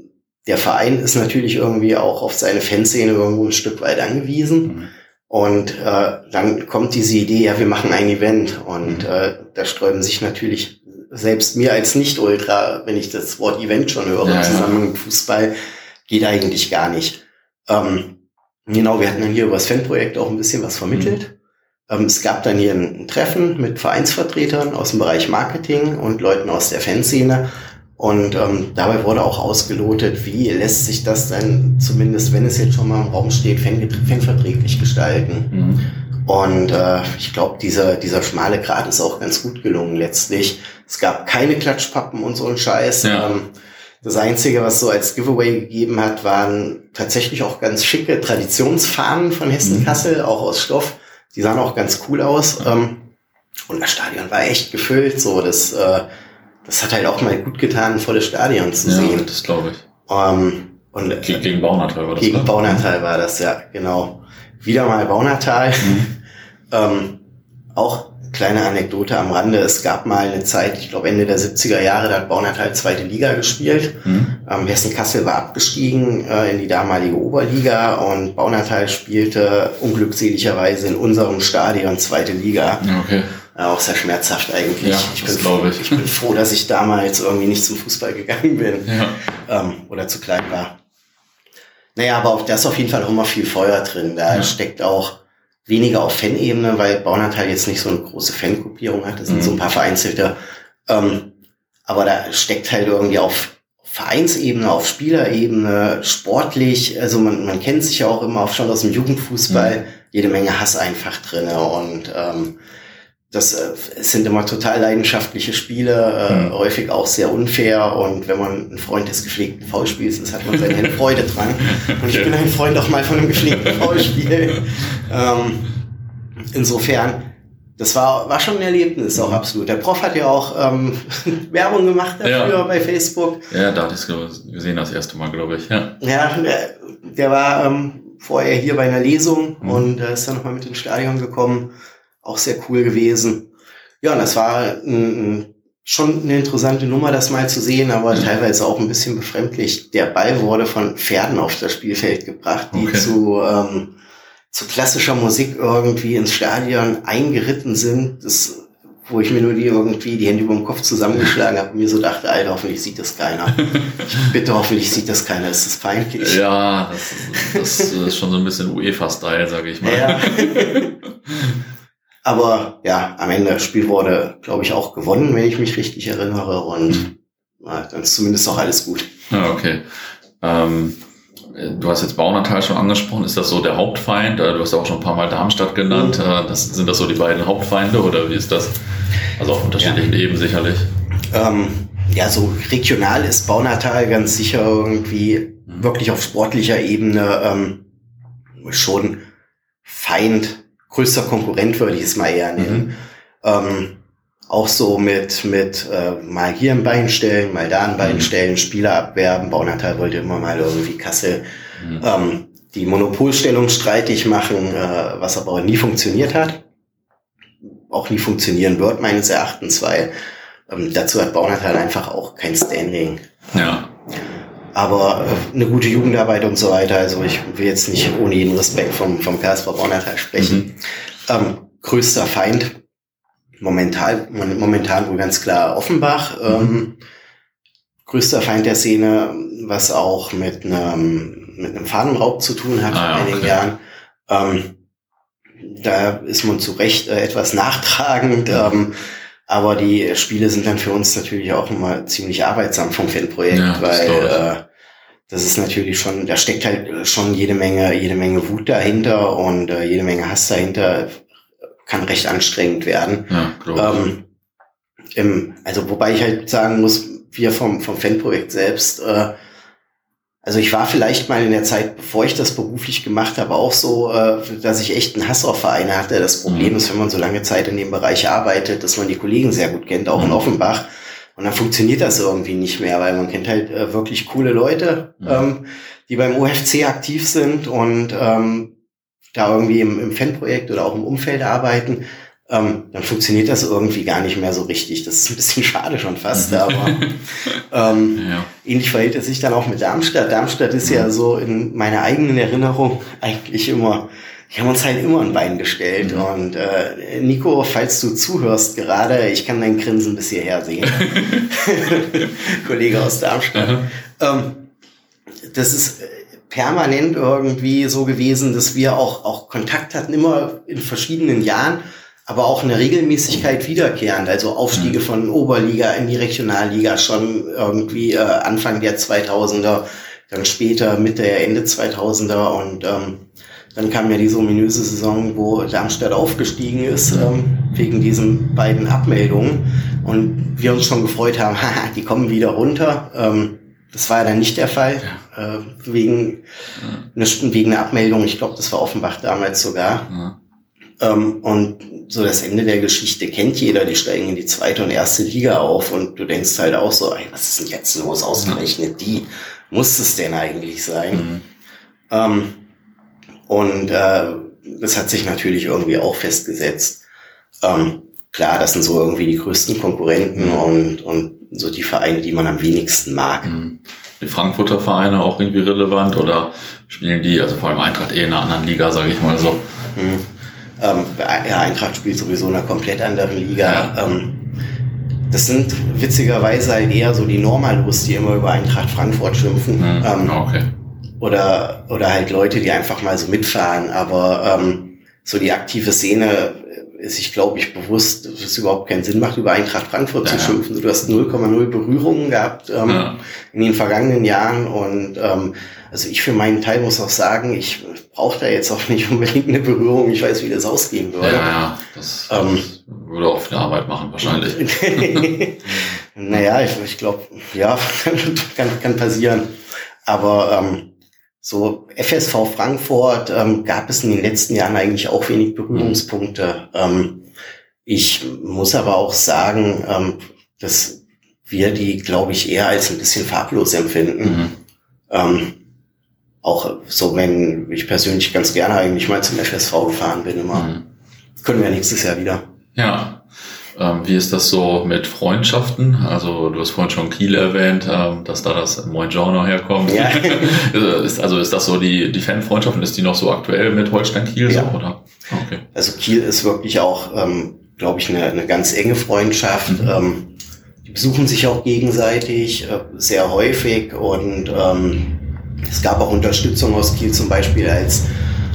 der Verein ist natürlich irgendwie auch auf seine Fanszene irgendwo ein Stück weit angewiesen. Mhm. Und äh, dann kommt diese Idee, ja, wir machen ein Event. Und mhm. äh, da sträuben sich natürlich selbst mir als Nicht-Ultra, wenn ich das Wort Event schon höre, ja, zusammen mit Fußball, geht eigentlich gar nicht. Ähm, genau, wir hatten dann hier über das Fanprojekt auch ein bisschen was vermittelt. Mhm. Ähm, es gab dann hier ein Treffen mit Vereinsvertretern aus dem Bereich Marketing und Leuten aus der Fanszene. Und ähm, dabei wurde auch ausgelotet, wie lässt sich das dann, zumindest wenn es jetzt schon mal im Raum steht, fanverträglich gestalten. Mhm. Und äh, ich glaube, dieser, dieser schmale Grat ist auch ganz gut gelungen letztlich. Es gab keine Klatschpappen und so ein Scheiß. Ja. Ähm, das Einzige, was so als Giveaway gegeben hat, waren tatsächlich auch ganz schicke Traditionsfahnen von Hessen-Kassel, mhm. auch aus Stoff. Die sahen auch ganz cool aus. Ähm, und das Stadion war echt gefüllt. So, das äh, das hat halt auch mal gut getan, volles Stadion zu ja, sehen. das glaube ich. Ähm, und, Ge gegen Baunatal war das, Gegen ne? Baunatal war das, ja, genau. Wieder mal Baunatal. Mhm. [laughs] ähm, auch kleine Anekdote am Rande. Es gab mal eine Zeit, ich glaube Ende der 70er Jahre, da hat Baunatal zweite Liga gespielt. Mhm. Ähm, Hessen-Kassel war abgestiegen äh, in die damalige Oberliga und Baunatal spielte unglückseligerweise in unserem Stadion zweite Liga. Okay. Ja, auch sehr schmerzhaft eigentlich. Ja, ich, bin froh, ich. ich bin froh, dass ich damals irgendwie nicht zum Fußball gegangen bin. Ja. ähm, oder zu klein war. Naja, aber auch da ist auf jeden Fall auch immer viel Feuer drin. Da ja. steckt auch weniger auf Fanebene, weil Baunatal jetzt nicht so eine große Fangruppierung hat. Das sind mhm. so ein paar vereinzelte. Ähm, aber da steckt halt irgendwie auf Vereinsebene, auf Spielerebene, sportlich, also man, man kennt sich ja auch immer auch schon aus dem Jugendfußball, mhm. jede Menge Hass einfach drinne und ähm, das äh, sind immer total leidenschaftliche Spiele, äh, mhm. häufig auch sehr unfair. Und wenn man ein Freund des gepflegten Foulspiels ist, hat man seine Freude dran. [laughs] Und ich bin ein Freund auch mal von einem gepflegten Foulspiel. ähm, insofern, das war, war schon ein Erlebnis, auch absolut. Der Prof hat ja auch ähm, [laughs] Werbung gemacht dafür ja. bei Facebook. Ja, da hatte ich es gesehen das erste Mal, glaube ich. Ja, ja der, der war ähm, vorher hier bei einer Lesung mhm. und äh, ist dann nochmal mit ins Stadion gekommen auch sehr cool gewesen. Ja, und das war ein, ein, schon eine interessante Nummer, das mal zu sehen, aber mhm. teilweise auch ein bisschen befremdlich. Der Ball wurde von Pferden auf das Spielfeld gebracht, die okay. zu, ähm, zu klassischer Musik irgendwie ins Stadion eingeritten sind. Das wo ich mir nur die irgendwie die Hände über dem Kopf zusammengeschlagen habe und mir so dachte, Alter, hoffentlich sieht das keiner. [laughs] Bitte, hoffentlich sieht das keiner, ist das peinlich. Ja, das, das ist schon so ein bisschen UEFA-Style, sage ich mal. Ja. [laughs] Aber ja, am Ende das Spiel wurde, glaube ich, auch gewonnen, wenn ich mich richtig erinnere. Und mhm. ja, dann ist zumindest auch alles gut. Ja, okay. Ähm, du hast jetzt Baunatal schon angesprochen. Ist das so der Hauptfeind? Äh, du hast ja auch schon ein paar Mal Darmstadt genannt. Mhm. Das, sind das so die beiden Hauptfeinde oder wie ist das? Also auf unterschiedlichen ja. Ebenen sicherlich. Ähm, ja, so regional ist Baunatal ganz sicher irgendwie mhm. wirklich auf sportlicher Ebene ähm, schon Feind größter Konkurrent würde ich es mal eher nennen. Mhm. Ähm, auch so mit, mit äh, mal hier ein Bein stellen, mal da ein Bein mhm. stellen, Spieler abwerben. Baunatal wollte immer mal irgendwie Kassel mhm. ähm, die Monopolstellung streitig machen, äh, was aber nie funktioniert hat. Auch nie funktionieren wird, meines Erachtens, weil ähm, dazu hat Baunatal einfach auch kein Standing. Ja. Aber äh, eine gute Jugendarbeit und so weiter. Also ich will jetzt nicht ohne jeden Respekt vom, vom KSV Baunatal sprechen. Mhm. Ähm, größter Feind momentan, momentan wohl ganz klar Offenbach. Mhm. Ähm, größter Feind der Szene, was auch mit einem, mit einem Fahnenraub zu tun hat ah, in einigen okay. Jahren. Ähm, da ist man zu Recht äh, etwas nachtragend. Ähm, aber die Spiele sind dann für uns natürlich auch immer ziemlich arbeitsam vom Fanprojekt, ja, weil äh, das ist natürlich schon, da steckt halt schon jede Menge, jede Menge Wut dahinter und äh, jede Menge Hass dahinter. Kann recht anstrengend werden. Ja, ähm, im, also wobei ich halt sagen muss, wir vom, vom Fanprojekt selbst äh, also ich war vielleicht mal in der Zeit, bevor ich das beruflich gemacht habe, auch so, äh, dass ich echt einen Hass auf Vereine hatte. Das Problem mhm. ist, wenn man so lange Zeit in dem Bereich arbeitet, dass man die Kollegen sehr gut kennt, auch mhm. in Offenbach. Und dann funktioniert das irgendwie nicht mehr, weil man kennt halt äh, wirklich coole Leute, mhm. ähm, die beim OFC aktiv sind und ähm, da irgendwie im, im Fanprojekt oder auch im Umfeld arbeiten ähm, dann funktioniert das irgendwie gar nicht mehr so richtig. Das ist ein bisschen [laughs] schade schon fast, mhm. aber [laughs] ähm, ja. ähnlich verhält es sich dann auch mit Darmstadt. Darmstadt ist ja mhm. so in meiner eigenen Erinnerung eigentlich immer, die haben uns halt immer ein Bein gestellt. Mhm. Und äh, Nico, falls du zuhörst gerade, ich kann dein Grinsen bis hierher sehen. [laughs] Kollege aus Darmstadt. Ähm, das ist permanent irgendwie so gewesen, dass wir auch, auch Kontakt hatten, immer in verschiedenen Jahren aber auch eine Regelmäßigkeit wiederkehrend, also Aufstiege mhm. von Oberliga in die Regionalliga schon irgendwie äh, Anfang der 2000er, dann später Mitte, Ende 2000er und ähm, dann kam ja diese ominöse Saison, wo Darmstadt aufgestiegen ist, ähm, wegen diesen beiden Abmeldungen und wir uns schon gefreut haben, [laughs] haha, die kommen wieder runter. Ähm, das war ja dann nicht der Fall, äh, wegen, ja. wegen einer Abmeldung, ich glaube, das war Offenbach damals sogar. Ja. Ähm, und so das Ende der Geschichte kennt jeder, die steigen in die zweite und erste Liga auf und du denkst halt auch so, ey, was ist denn jetzt los? Ausgerechnet die. Muss es denn eigentlich sein? Mhm. Ähm, und äh, das hat sich natürlich irgendwie auch festgesetzt. Ähm, klar, das sind so irgendwie die größten Konkurrenten mhm. und, und so die Vereine, die man am wenigsten mag. Mhm. Die Frankfurter Vereine auch irgendwie relevant oder spielen die, also vor allem Eintracht eh in einer anderen Liga, sage ich mal so. Mhm. Ähm, ja, Eintracht spielt sowieso in einer komplett anderen Liga. Ähm, Das sind witzigerweise halt eher so die Normalos, die immer über Eintracht Frankfurt schimpfen. Mhm. Ähm, okay. oder, oder halt Leute, die einfach mal so mitfahren. Aber ähm, so die aktive Szene sich, glaube ich, bewusst, dass es überhaupt keinen Sinn macht, über Eintracht Frankfurt Ja, zu ja. schimpfen. Du hast 0,0 Berührungen gehabt ähm, Ja. in den vergangenen Jahren. Und ähm, also ich für meinen Teil muss auch sagen, ich brauche da jetzt auch nicht [laughs] unbedingt eine Berührung. Ich weiß, wie das ausgehen Ja, würde. ja, das, Ähm. das würde auch viel Arbeit machen, wahrscheinlich. [laughs] naja, ich, ich glaube, ja, [laughs] kann, kann passieren. Aber ähm, so FSV Frankfurt ähm, gab es in den letzten Jahren eigentlich auch wenig Berührungspunkte. Ähm, ich muss aber auch sagen, ähm, dass wir die, glaube ich, eher als ein bisschen farblos empfinden. Mhm. Ähm, auch so, wenn ich persönlich ganz gerne eigentlich mal zum FSV gefahren bin, immer. Mhm. Können wir nächstes Jahr wieder. Ja. Ähm, wie ist das so mit Freundschaften? Also du hast vorhin schon Kiel erwähnt, ähm, dass da das Moin Giorno herkommt. Ja. [laughs] ist, also ist das so die, die Fanfreundschaft, ist die noch so aktuell mit Holstein Kiel Ja. so, oder? Okay. Also Kiel ist wirklich auch, ähm, glaube ich, eine, eine ganz enge Freundschaft. Mhm. Ähm, die besuchen sich auch gegenseitig äh, sehr häufig und ähm, es gab auch Unterstützung aus Kiel zum Beispiel, als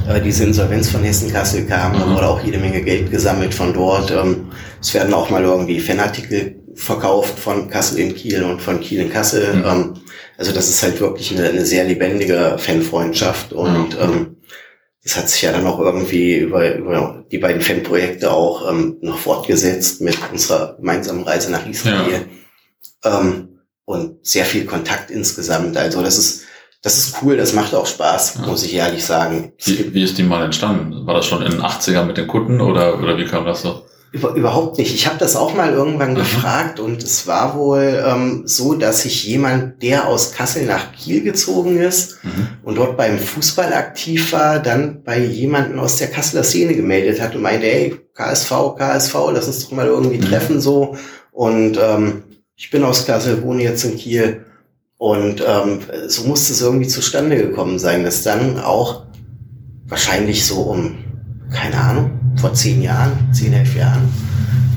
äh, diese Insolvenz von Hessen-Kassel kam, Mhm. wurde auch jede Menge Geld gesammelt von dort. Es werden auch mal irgendwie Fanartikel verkauft von Kassel in Kiel und von Kiel in Kassel. Mhm. Ähm, also das ist halt wirklich eine, eine sehr lebendige Fanfreundschaft und Mhm. ähm, das hat sich ja dann auch irgendwie über, über die beiden Fanprojekte auch ähm, noch fortgesetzt mit unserer gemeinsamen Reise nach Israel. Ähm, und sehr viel Kontakt insgesamt. Also das ist, das ist cool, das macht auch Spaß, Ja. muss ich ehrlich sagen. Wie, wie ist die mal entstanden? War das schon in den 80ern mit den Kunden oder, oder wie kam das so? Über, überhaupt nicht. Ich habe das auch mal irgendwann Mhm. gefragt und es war wohl ähm, so, dass sich jemand, der aus Kassel nach Kiel gezogen ist, Mhm. und dort beim Fußball aktiv war, dann bei jemandem aus der Kasseler Szene gemeldet hat und meinte, hey, KSV, KSV, lass uns doch mal irgendwie Mhm. treffen so. Und ähm, ich bin aus Kassel, wohne jetzt in Kiel. Und ähm, so musste es irgendwie zustande gekommen sein, dass dann auch wahrscheinlich so um, keine Ahnung, vor zehn Jahren, zehn, elf Jahren,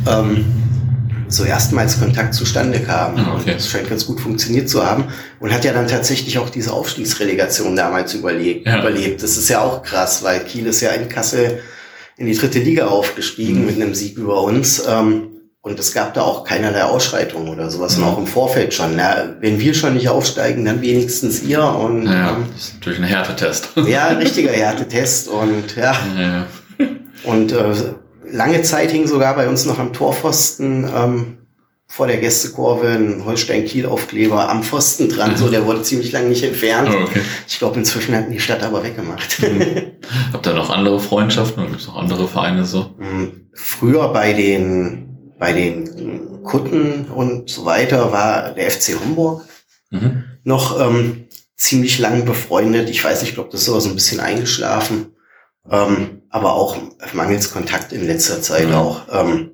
ähm, so erstmals Kontakt zustande kam. Ah, okay. Und das scheint ganz gut funktioniert zu haben und hat ja dann tatsächlich auch diese Aufstiegsrelegation damals überlebt. Ja. überlebt. Das ist ja auch krass, weil Kiel ist ja in Kassel in die dritte Liga aufgestiegen Mhm. mit einem Sieg über uns. Ähm, und es gab da auch keinerlei Ausschreitungen oder sowas. Mhm. Und auch im Vorfeld schon. Na, wenn wir schon nicht aufsteigen, dann wenigstens ihr. Und Naja, ähm, das ist natürlich ein Härtetest. ja, ein [laughs] richtiger Härtetest. Und ja, Ja. Und äh, lange Zeit hing sogar bei uns noch am Torpfosten ähm, vor der Gästekurve ein Holstein-Kiel-Aufkleber am Pfosten dran. So, der wurde ziemlich lange nicht entfernt. Oh, okay. Ich glaube, inzwischen hat die Stadt aber weggemacht. Habt ihr noch andere Freundschaften oder gibt es noch andere Vereine so? Mm, Früher bei den bei den Kutten und so weiter war der FC Homburg Mhm. noch ähm, ziemlich lang befreundet. Ich weiß nicht, ich glaube, das ist aber so ein bisschen eingeschlafen. Ähm, aber auch mangels Kontakt in letzter Zeit Ja. auch. Ähm,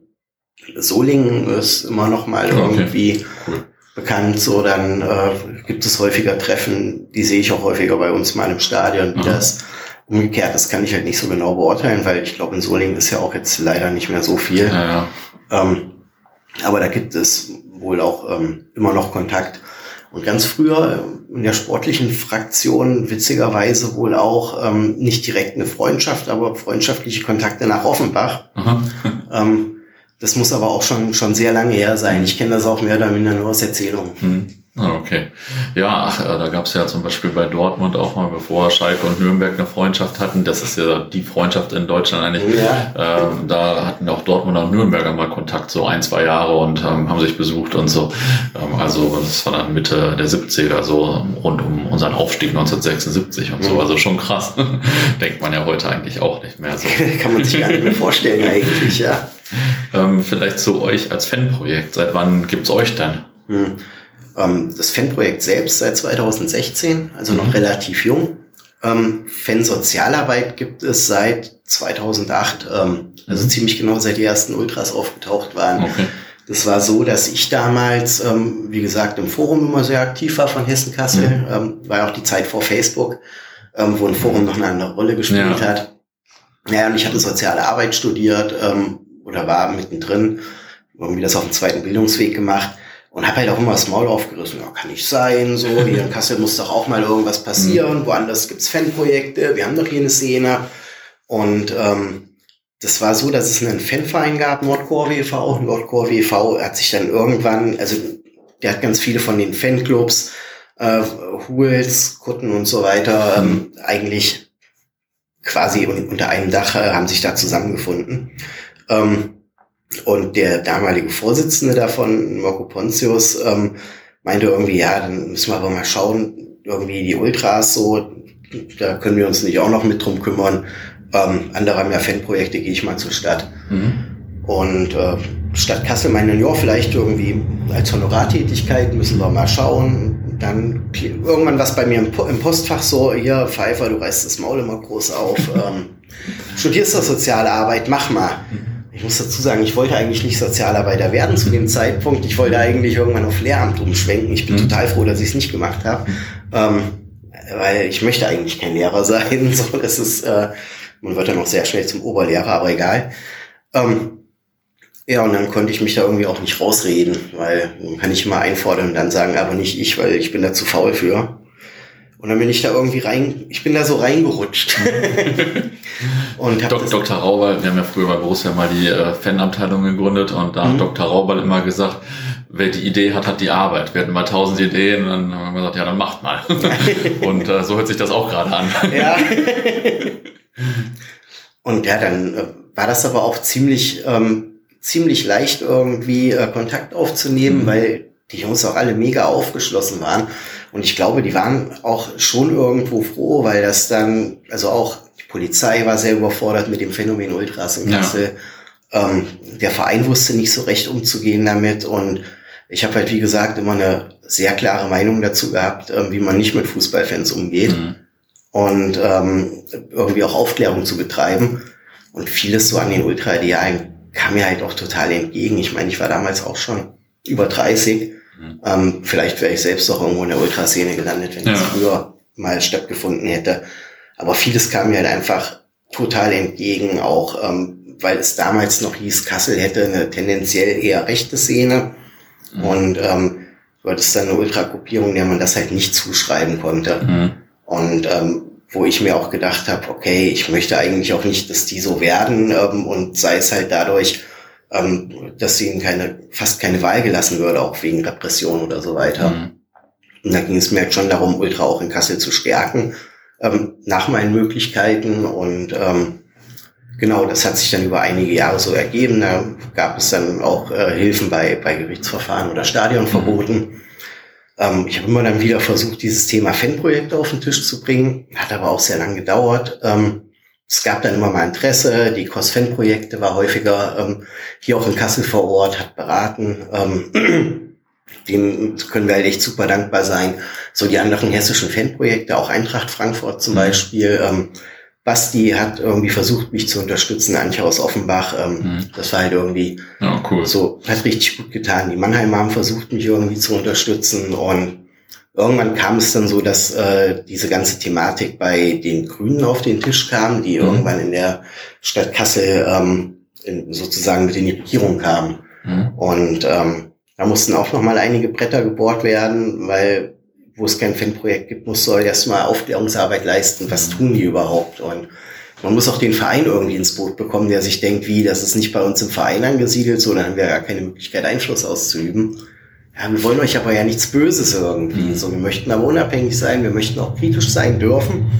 Solingen ist immer noch mal Okay. irgendwie Cool. bekannt. So, dann äh, gibt es häufiger Treffen. Die sehe ich auch häufiger bei uns mal im Stadion, wie Aha. das umgekehrt, das kann ich halt nicht so genau beurteilen, weil ich glaube, in Solingen ist ja auch jetzt leider nicht mehr so viel. Ja, ja. Ähm, aber da gibt es wohl auch ähm, immer noch Kontakt. Und ganz früher in der sportlichen Fraktion witzigerweise wohl auch ähm, nicht direkt eine Freundschaft, aber freundschaftliche Kontakte nach Offenbach. [laughs] Ähm, das muss aber auch schon, schon sehr lange her sein. Ich kenne das auch mehr oder minder nur aus Erzählungen. Hm. Ah, okay. Ja, äh, da gab es ja zum Beispiel bei Dortmund auch mal, bevor Schalke und Nürnberg eine Freundschaft hatten. Das ist ja die Freundschaft in Deutschland eigentlich. Ja. Ähm, da hatten auch Dortmunder und Nürnberger mal Kontakt, so ein, zwei Jahre und ähm, haben sich besucht und so. Ähm, also das war dann Mitte der 70er, so rund um unseren Aufstieg 1976 und so. Mhm. Also schon krass. [laughs] Denkt man ja heute eigentlich auch nicht mehr so. [laughs] Kann man sich gar nicht mehr vorstellen [laughs] eigentlich, ja. Ähm, vielleicht zu euch als Fanprojekt. Seit wann gibt's euch denn? Hm. Ähm, das Fanprojekt selbst seit 2016, also noch Mhm. relativ jung. Ähm, Fansozialarbeit gibt es seit 2008, ähm, also Mhm. ziemlich genau seit die ersten Ultras aufgetaucht waren. Okay. Das war so, dass ich damals, ähm, wie gesagt, im Forum immer sehr aktiv war von Hessen-Kassel. Mhm. Ähm, war ja auch die Zeit vor Facebook, ähm, wo ein Forum noch eine andere Rolle gespielt Ja. hat. Naja, und ich hatte soziale Arbeit studiert ähm, oder war mittendrin. irgendwie das auf dem zweiten Bildungsweg gemacht und habe halt auch immer das Maul aufgerissen. Ja, kann nicht sein, so, hier in Kassel muss doch auch mal irgendwas passieren, mhm. woanders gibt's Fanprojekte, wir haben doch hier eine Szene. Und ähm, das war so, dass es einen Fanverein gab, Nordcore WV. Nordcore WV hat sich dann irgendwann, also der hat ganz viele von den Fanclubs, äh, Huls, Kutten und so weiter, ähm, eigentlich quasi unter einem Dach äh, haben sich da zusammengefunden. Ähm, und der damalige Vorsitzende davon, Marco Pontius, ähm, meinte irgendwie, ja, dann müssen wir aber mal schauen, irgendwie die Ultras so, da können wir uns nicht auch noch mit drum kümmern. Ähm, andere haben ja Fanprojekte, gehe ich mal zur Stadt. Mhm. Und äh, Stadt Kassel meinen, ja, vielleicht irgendwie als Honorartätigkeit müssen wir mal schauen. Dann irgendwann was bei mir im, im Postfach so, hier, Pfeiffer, du reißt das Maul immer groß auf. ähm, [laughs] studierst doch soziale Arbeit, mach mal. Ich muss dazu sagen, ich wollte eigentlich nicht Sozialarbeiter werden zu dem Zeitpunkt. Ich wollte eigentlich irgendwann auf Lehramt umschwenken. Ich bin mhm. total froh, dass ich es nicht gemacht habe. Ähm, weil ich möchte eigentlich kein Lehrer [laughs] sein. So, das ist, äh, man wird dann auch sehr schnell zum Oberlehrer, aber egal. Ähm, ja, und dann konnte ich mich da irgendwie auch nicht rausreden, weil man kann ich immer einfordern und dann sagen, aber nicht ich, weil ich bin da zu faul für. Und dann bin ich da irgendwie rein, ich bin da so reingerutscht. [laughs] und hab Dok Dr. Raubal, wir haben ja früher bei Borussia mal die äh, Fanabteilung gegründet und da mhm. hat Dr. Raubal immer gesagt, wer die Idee hat, hat die Arbeit. Wir hatten mal tausend Ideen und dann haben wir gesagt, ja, dann macht mal. [laughs] und äh, so hört sich das auch gerade an. ja. [laughs] und ja, dann äh, war das aber auch ziemlich ähm, ziemlich leicht irgendwie äh, Kontakt aufzunehmen, mhm. weil die Jungs auch alle mega aufgeschlossen waren. Und ich glaube, die waren auch schon irgendwo froh, weil das dann, also auch die Polizei war sehr überfordert mit dem Phänomen Ultras in Kassel. Ja. Ähm, der Verein wusste nicht so recht umzugehen damit. Und ich habe halt, wie gesagt, immer eine sehr klare Meinung dazu gehabt, äh, wie man nicht mit Fußballfans umgeht. Mhm. Und ähm, irgendwie auch Aufklärung zu betreiben. Und vieles so an den Ultra-Idealen kam mir halt auch total entgegen. Ich meine, ich war damals auch schon über 30. Mhm. Ähm, vielleicht wäre ich selbst auch irgendwo in der Ultraszene gelandet, wenn ja. das früher mal stattgefunden hätte. Aber vieles kam mir halt einfach total entgegen, auch ähm, weil es damals noch hieß, Kassel hätte eine tendenziell eher rechte Szene. Mhm. Und ähm, du hattest dann eine Ultragruppierung, der man das halt nicht zuschreiben konnte. Mhm. Und ähm, wo ich mir auch gedacht habe, okay, ich möchte eigentlich auch nicht, dass die so werden ähm, und sei es halt dadurch, ähm, dass ihnen keine, fast keine Wahl gelassen würde, auch wegen Repression oder so weiter. Mhm. Und da ging es mir halt schon darum, Ultra auch in Kassel zu stärken, ähm, nach meinen Möglichkeiten und ähm, genau, das hat sich dann über einige Jahre so ergeben. Da gab es dann auch äh, Hilfen bei, bei Gerichtsverfahren oder Stadionverboten. Mhm. Ähm, ich habe immer dann wieder versucht, dieses Thema Fanprojekte auf den Tisch zu bringen, hat aber auch sehr lang gedauert. Ähm, es gab dann immer mal Interesse, die COS-Fan-Projekte war häufiger ähm, hier auch in Kassel vor Ort, hat beraten. Ähm, [clears throat] dem können wir halt echt super dankbar sein. So die anderen hessischen Fanprojekte, auch Eintracht Frankfurt zum mhm. Beispiel, ähm, Basti hat irgendwie versucht, mich zu unterstützen, Antje aus Offenbach. Ähm, mhm. Das war halt irgendwie ja, cool. so, hat richtig gut getan. Die Mannheimer haben versucht, mich irgendwie zu unterstützen und irgendwann kam es dann so, dass äh, diese ganze Thematik bei den Grünen auf den Tisch kam, die mhm. irgendwann in der Stadt Kassel ähm, in, sozusagen mit in die Regierung kamen. Mhm. Und ähm, da mussten auch noch mal einige Bretter gebohrt werden, weil wo es kein Fanprojekt gibt, muss soll erstmal Aufklärungsarbeit leisten. Was tun die überhaupt? Und man muss auch den Verein irgendwie ins Boot bekommen, der sich denkt, wie, das ist nicht bei uns im Verein angesiedelt, so, dann haben wir ja keine Möglichkeit, Einfluss auszuüben. Ja, wir wollen euch aber ja nichts Böses irgendwie. Mhm. So, wir möchten aber unabhängig sein, wir möchten auch kritisch sein dürfen,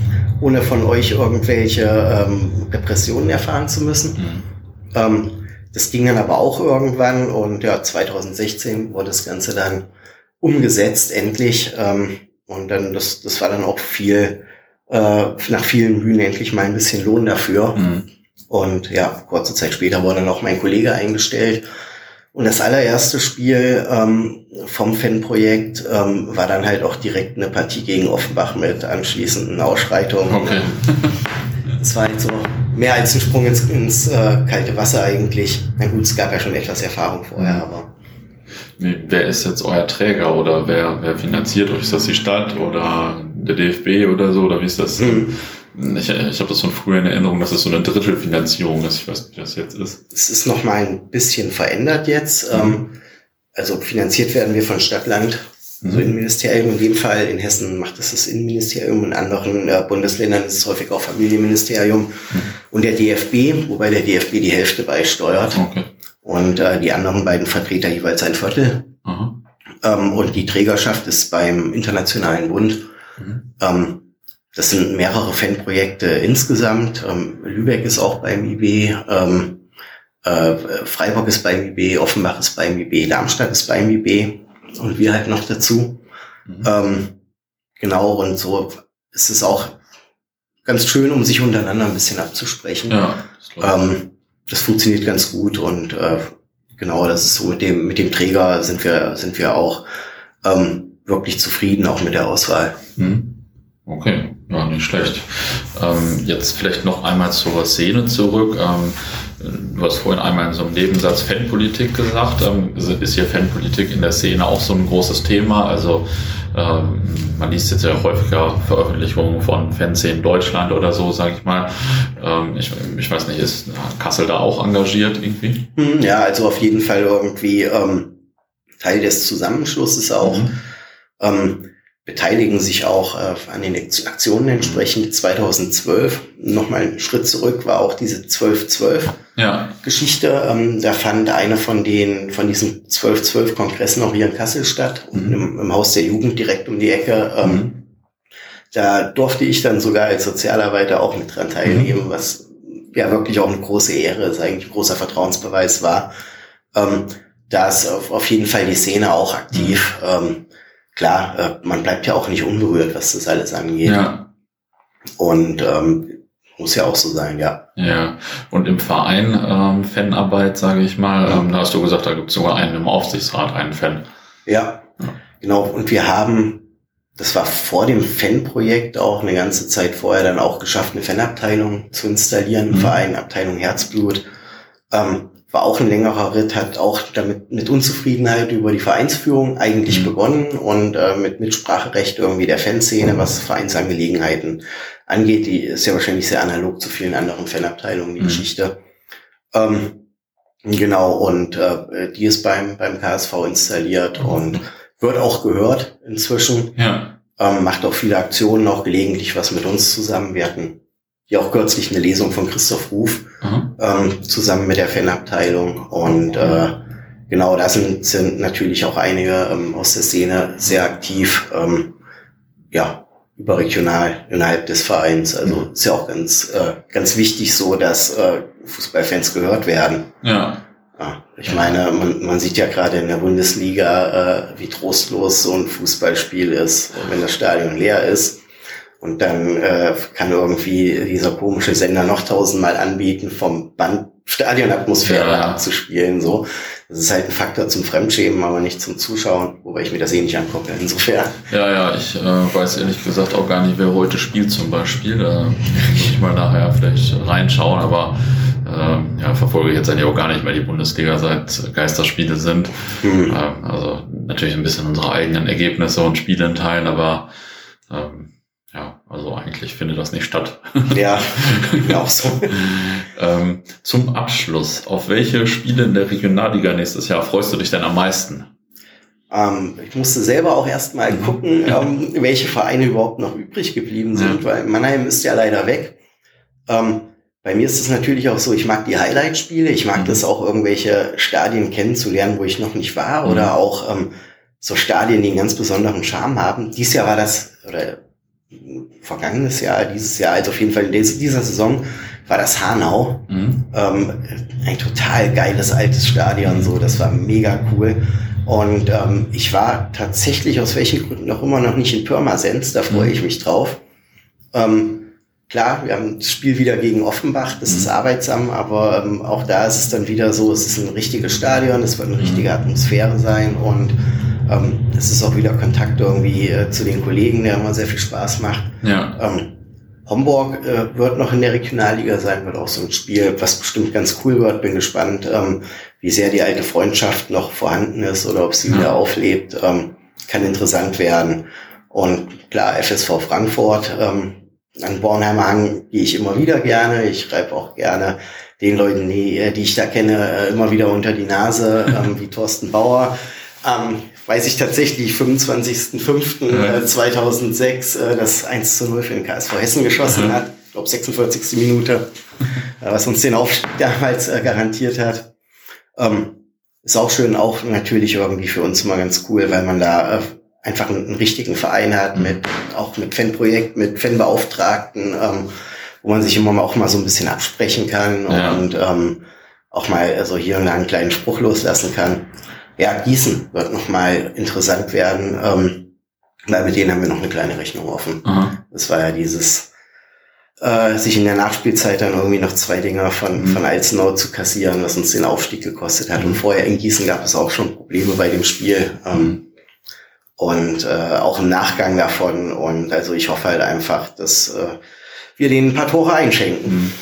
ohne von euch irgendwelche ähm, Repressionen erfahren zu müssen. Mhm. Ähm, das ging dann aber auch irgendwann und ja, 2016 wurde das Ganze dann umgesetzt endlich. Ähm, und dann, das, das war dann auch viel, äh, nach vielen Mühen endlich mal ein bisschen Lohn dafür. Mhm. Und ja, kurze Zeit später wurde dann auch mein Kollege eingestellt. Und das allererste Spiel ähm, vom Fanprojekt ähm, war dann halt auch direkt eine Partie gegen Offenbach mit anschließenden Ausschreitungen. Okay. [laughs] Das war halt so mehr als ein Sprung ins, ins äh, kalte Wasser eigentlich. Na gut, es gab ja schon etwas Erfahrung vorher, mhm. aber wer ist jetzt euer Träger oder wer, wer finanziert euch? Ist das die Stadt oder der DFB oder so? Oder wie ist das? Hm. Ich, ich habe das von früher in Erinnerung, dass es so eine Drittelfinanzierung ist. Ich weiß nicht, wie das jetzt ist. Es ist noch mal ein bisschen verändert jetzt. Mhm. Ähm, also finanziert werden wir von Stadtland, mhm. so Innenministerium. In dem Fall in Hessen macht es das Innenministerium, in anderen äh, Bundesländern ist es häufig auch Familienministerium mhm. und der DFB, wobei der DFB die Hälfte beisteuert. Okay. Und äh, die anderen beiden Vertreter jeweils ein Viertel. Ähm, und die Trägerschaft ist beim Internationalen Bund. Mhm. Ähm, das sind mehrere Fanprojekte insgesamt. Ähm, Lübeck ist auch beim IB. Ähm, äh, Freiburg ist beim IB, Offenbach ist beim IB, Darmstadt ist beim IB und wir halt noch dazu. Mhm. Ähm, genau, und so ist es auch ganz schön, um sich untereinander ein bisschen abzusprechen. Ja, das, ähm, das funktioniert ganz gut und äh, genau, das ist so mit dem, mit dem Träger sind wir, sind wir auch ähm, wirklich zufrieden, auch mit der Auswahl. Mhm. Okay, ja, nicht schlecht. Ähm, jetzt vielleicht noch einmal zur Szene zurück. Ähm, du hast vorhin einmal in so einem Nebensatz Fanpolitik gesagt. Ähm, ist hier Fanpolitik in der Szene auch so ein großes Thema? Also ähm, man liest jetzt ja häufiger Veröffentlichungen von Fanszenen Deutschland oder so, sage ich mal. Ähm, ich, ich weiß nicht, ist Kassel da auch engagiert irgendwie? Hm, ja, also auf jeden Fall irgendwie ähm, Teil des Zusammenschlusses auch. Mhm. Beteiligen sich auch äh, an den Aktionen entsprechend. 2012, nochmal einen Schritt zurück, war auch diese 1212 ja. Geschichte. Ähm, da fand einer von den, von diesen 1212 Kongressen auch hier in Kassel statt, mhm. im, im, Haus der Jugend direkt um die Ecke. Ähm, mhm. Da durfte ich dann sogar als Sozialarbeiter auch mit dran teilnehmen, mhm. was ja wirklich auch eine große Ehre ist, eigentlich ein großer Vertrauensbeweis war. Ähm, da ist auf, auf jeden Fall die Szene auch aktiv. Mhm. Ähm, klar, äh, man bleibt ja auch nicht unberührt, was das alles angeht. Ja. Und ähm, muss ja auch so sein, ja. Ja, und im Verein ähm, Fanarbeit, sage ich mal, ähm, da hast du gesagt, da gibt es sogar einen im Aufsichtsrat, einen Fan. Ja, ja, genau. Und wir haben, das war vor dem Fanprojekt auch eine ganze Zeit vorher dann auch geschafft, eine Fanabteilung zu installieren, mhm. Verein, Abteilung Herzblut. Ähm, war auch ein längerer Ritt, hat auch damit mit Unzufriedenheit über die Vereinsführung eigentlich mhm. begonnen und äh, mit Mitspracherecht irgendwie der Fanszene, was Vereinsangelegenheiten angeht. Die ist ja wahrscheinlich sehr analog zu vielen anderen Fanabteilungen, die mhm. Geschichte. Ähm, genau, und äh, die ist beim, beim KSV installiert mhm. und wird auch gehört inzwischen. Ja. Ähm, macht auch viele Aktionen, auch gelegentlich was mit uns zusammen. Wir hatten ja auch kürzlich eine Lesung von Christoph Ruf ähm, zusammen mit der Fanabteilung und äh, genau da sind, sind natürlich auch einige ähm, aus der Szene sehr aktiv, ähm, ja überregional innerhalb des Vereins. Also mhm. ist ja auch ganz äh, ganz wichtig so, dass äh, Fußballfans gehört werden. Ja. ja ich meine, man, man sieht ja gerade in der Bundesliga, äh, wie trostlos so ein Fußballspiel ist, wenn das Stadion leer ist. Und dann äh, kann irgendwie dieser komische Sender noch tausendmal anbieten, vom Band Stadionatmosphäre ja. abzuspielen. So, das ist halt ein Faktor zum Fremdschämen, aber nicht zum Zuschauen, wobei ich mir das eh nicht angucke. Insofern. Ja, ja, ich äh, weiß ehrlich gesagt auch gar nicht, wer heute spielt zum Beispiel. Da muss ich mal nachher vielleicht reinschauen, aber äh, ja, verfolge jetzt eigentlich auch gar nicht mehr die Bundesliga, seit Geisterspiele sind. Mhm. Ähm, also natürlich ein bisschen unsere eigenen Ergebnisse und Spiele in Teilen, aber ähm, ja, also eigentlich findet das nicht statt. [laughs] Ja, auch so. [laughs] ähm, zum Abschluss, auf welche Spiele in der Regionalliga nächstes Jahr freust du dich denn am meisten? Ähm, ich musste selber auch erstmal mhm. gucken, [laughs] ähm, welche Vereine überhaupt noch übrig geblieben sind, ja. weil Mannheim ist ja leider weg. Ähm, bei mir ist es natürlich auch so, ich mag die Highlight-Spiele, ich mag mhm. das auch irgendwelche Stadien kennenzulernen, wo ich noch nicht war, mhm. oder auch ähm, so Stadien, die einen ganz besonderen Charme haben. Dies Jahr war das, oder vergangenes Jahr, dieses Jahr, also auf jeden Fall in dieser Saison war das Hanau. Mhm. Ähm, ein total geiles altes Stadion, so, das war mega cool. Und ähm, ich war tatsächlich aus welchen Gründen auch immer noch nicht in Pirmasens, da freue mhm. ich mich drauf. Ähm, klar, wir haben das Spiel wieder gegen Offenbach, das mhm. ist arbeitsam, aber ähm, auch da ist es dann wieder so, es ist ein richtiges Stadion, es wird eine richtige mhm. Atmosphäre sein und ähm, es ist auch wieder Kontakt irgendwie äh, zu den Kollegen, der immer sehr viel Spaß macht. Ja. Ähm, Homburg äh, wird noch in der Regionalliga sein, wird auch so ein Spiel, was bestimmt ganz cool wird. Bin gespannt, ähm, wie sehr die alte Freundschaft noch vorhanden ist oder ob sie ja. wieder auflebt. Ähm, kann interessant werden. Und klar, FSV Frankfurt, ähm, an Bornheimer Hang gehe ich immer wieder gerne. Ich schreibe auch gerne den Leuten, die, äh, die ich da kenne, äh, immer wieder unter die Nase, ähm, wie Thorsten Bauer. Ähm, weiß ich tatsächlich, 25.05.2006 äh, das 1 zu 0 für den KSV Hessen geschossen mhm. hat. Ich glaube, 46. Minute, äh, was uns den Aufstieg damals äh, garantiert hat. Ähm, ist auch schön, auch natürlich irgendwie für uns immer ganz cool, weil man da äh, einfach einen, einen, richtigen Verein hat, mhm. mit, auch mit Fanprojekt, mit Fanbeauftragten, ähm, wo man sich immer auch mal so ein bisschen absprechen kann ja. und ähm, auch mal also hier und da einen kleinen Spruch loslassen kann. Ja, Gießen wird nochmal interessant werden, ähm, weil mit denen haben wir noch eine kleine Rechnung offen. Mhm. Das war ja dieses, äh, sich in der Nachspielzeit dann irgendwie noch zwei Dinger von, mhm. von Alzenau zu kassieren, was uns den Aufstieg gekostet hat. Und vorher in Gießen gab es auch schon Probleme bei dem Spiel. Ähm, mhm und äh, auch im Nachgang davon. Und also ich hoffe halt einfach, dass äh, wir denen ein paar Tore einschenken. Mhm.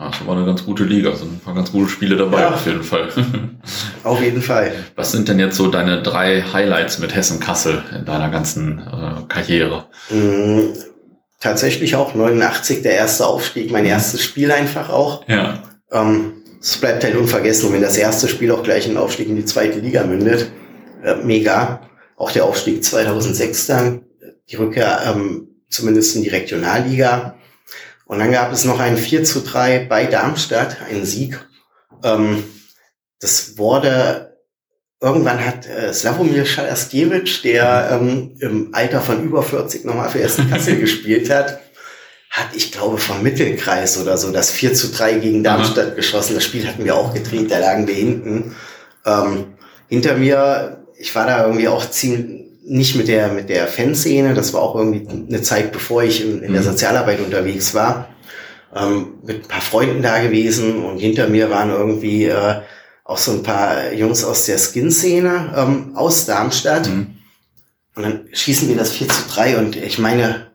Das war eine ganz gute Liga, sind ein paar ganz gute Spiele dabei, ja. auf jeden Fall. [laughs] auf jeden Fall. Was sind denn jetzt so deine drei Highlights mit Hessen-Kassel in deiner ganzen äh, Karriere? Mhm, tatsächlich auch 89, der erste Aufstieg, mein mhm. erstes Spiel einfach auch. Ja. Ähm, es bleibt halt unvergessen, wenn das erste Spiel auch gleich ein Aufstieg in die zweite Liga mündet. Äh, mega auch der Aufstieg 2006 dann, die Rückkehr ähm, zumindest in die Regionalliga. Und dann gab es noch ein 4 zu 3 bei Darmstadt, einen Sieg. Ähm, das wurde, irgendwann hat äh, Slavomir Schalaskiewicz, der ähm, im Alter von über 40 nochmal für Essen Kassel [laughs] gespielt hat, hat, ich glaube, vom Mittelkreis oder so das 4 zu 3 gegen Darmstadt mhm. geschossen. Das Spiel hatten wir auch gedreht, da lagen wir hinten. Ähm, hinter mir ich war da irgendwie auch ziemlich nicht mit der mit der Fanszene. Das war auch irgendwie eine Zeit, bevor ich in, in der mhm. Sozialarbeit unterwegs war. Ähm, mit ein paar Freunden da gewesen und hinter mir waren irgendwie äh, auch so ein paar Jungs aus der Skin-Szene ähm, aus Darmstadt. Mhm. Und dann schießen wir das 4 zu 3 und ich meine,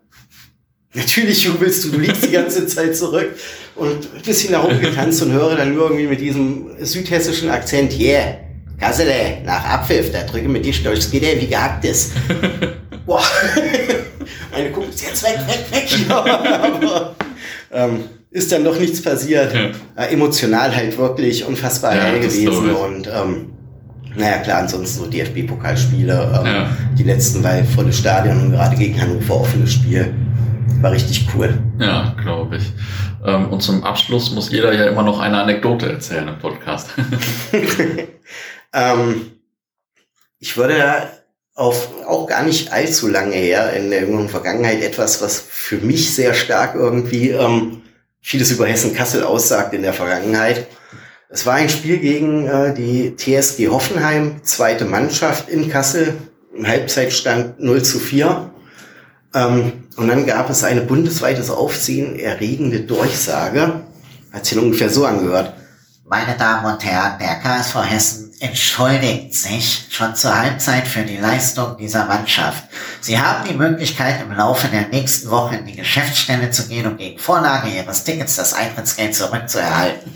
natürlich jubelst du, du liegst die ganze [laughs] Zeit zurück und ein bisschen nach oben getanzt und höre dann nur irgendwie mit diesem südhessischen Akzent, yeah, Kassele, nach Abpfiff, da drücke mit die Stolz, geht er wie gehackt ist. [laughs] Boah. [laughs] Meine guckt jetzt weg, weg, weg. [laughs] Aber ähm, ist dann doch nichts passiert. Ja. Äh, emotional halt wirklich unfassbar ja, gewesen. Und ähm, naja, klar, ansonsten so DFB-Pokalspiele. Ähm, ja. Die letzten, weil volles Stadion und gerade gegen Hannover offenes Spiel. War richtig cool. Ja, glaube ich. Ähm, und zum Abschluss muss jeder ja immer noch eine Anekdote erzählen im Podcast. Ähm, ich würde auf auch gar nicht allzu lange her in der jüngeren Vergangenheit etwas, was für mich sehr stark irgendwie ähm, vieles über Hessen-Kassel aussagt in der Vergangenheit. Es war ein Spiel gegen äh, die TSG Hoffenheim, zweite Mannschaft in Kassel, im Halbzeitstand 0 zu 4. Ähm, und dann gab es eine bundesweites Aufsehen erregende Durchsage. Hat sich ungefähr so angehört. Meine Damen und Herren, der KSV Hessen entschuldigt sich schon zur Halbzeit für die Leistung dieser Mannschaft. Sie haben die Möglichkeit, im Laufe der nächsten Woche in die Geschäftsstelle zu gehen, um gegen Vorlage Ihres Tickets das Eintrittsgeld zurückzuerhalten.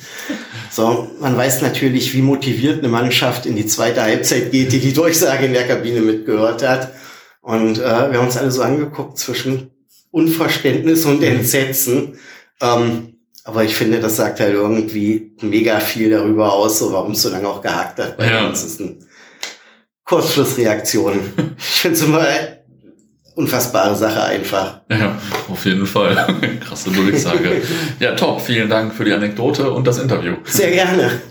So, man weiß natürlich, wie motiviert eine Mannschaft in die zweite Halbzeit geht, die die Durchsage in der Kabine mitgehört hat. Und äh, wir haben uns alle so angeguckt zwischen Unverständnis und Entsetzen. Ähm, aber ich finde, das sagt halt irgendwie mega viel darüber aus, so warum es so lange auch gehakt hat. Bei ja. uns ist eine Kurzschlussreaktion. [laughs] ich finde es immer eine unfassbare Sache einfach. Ja, auf jeden Fall. [laughs] Krasse Durchsage. [laughs] ja, top. Vielen Dank für die Anekdote und das Interview. Sehr gerne.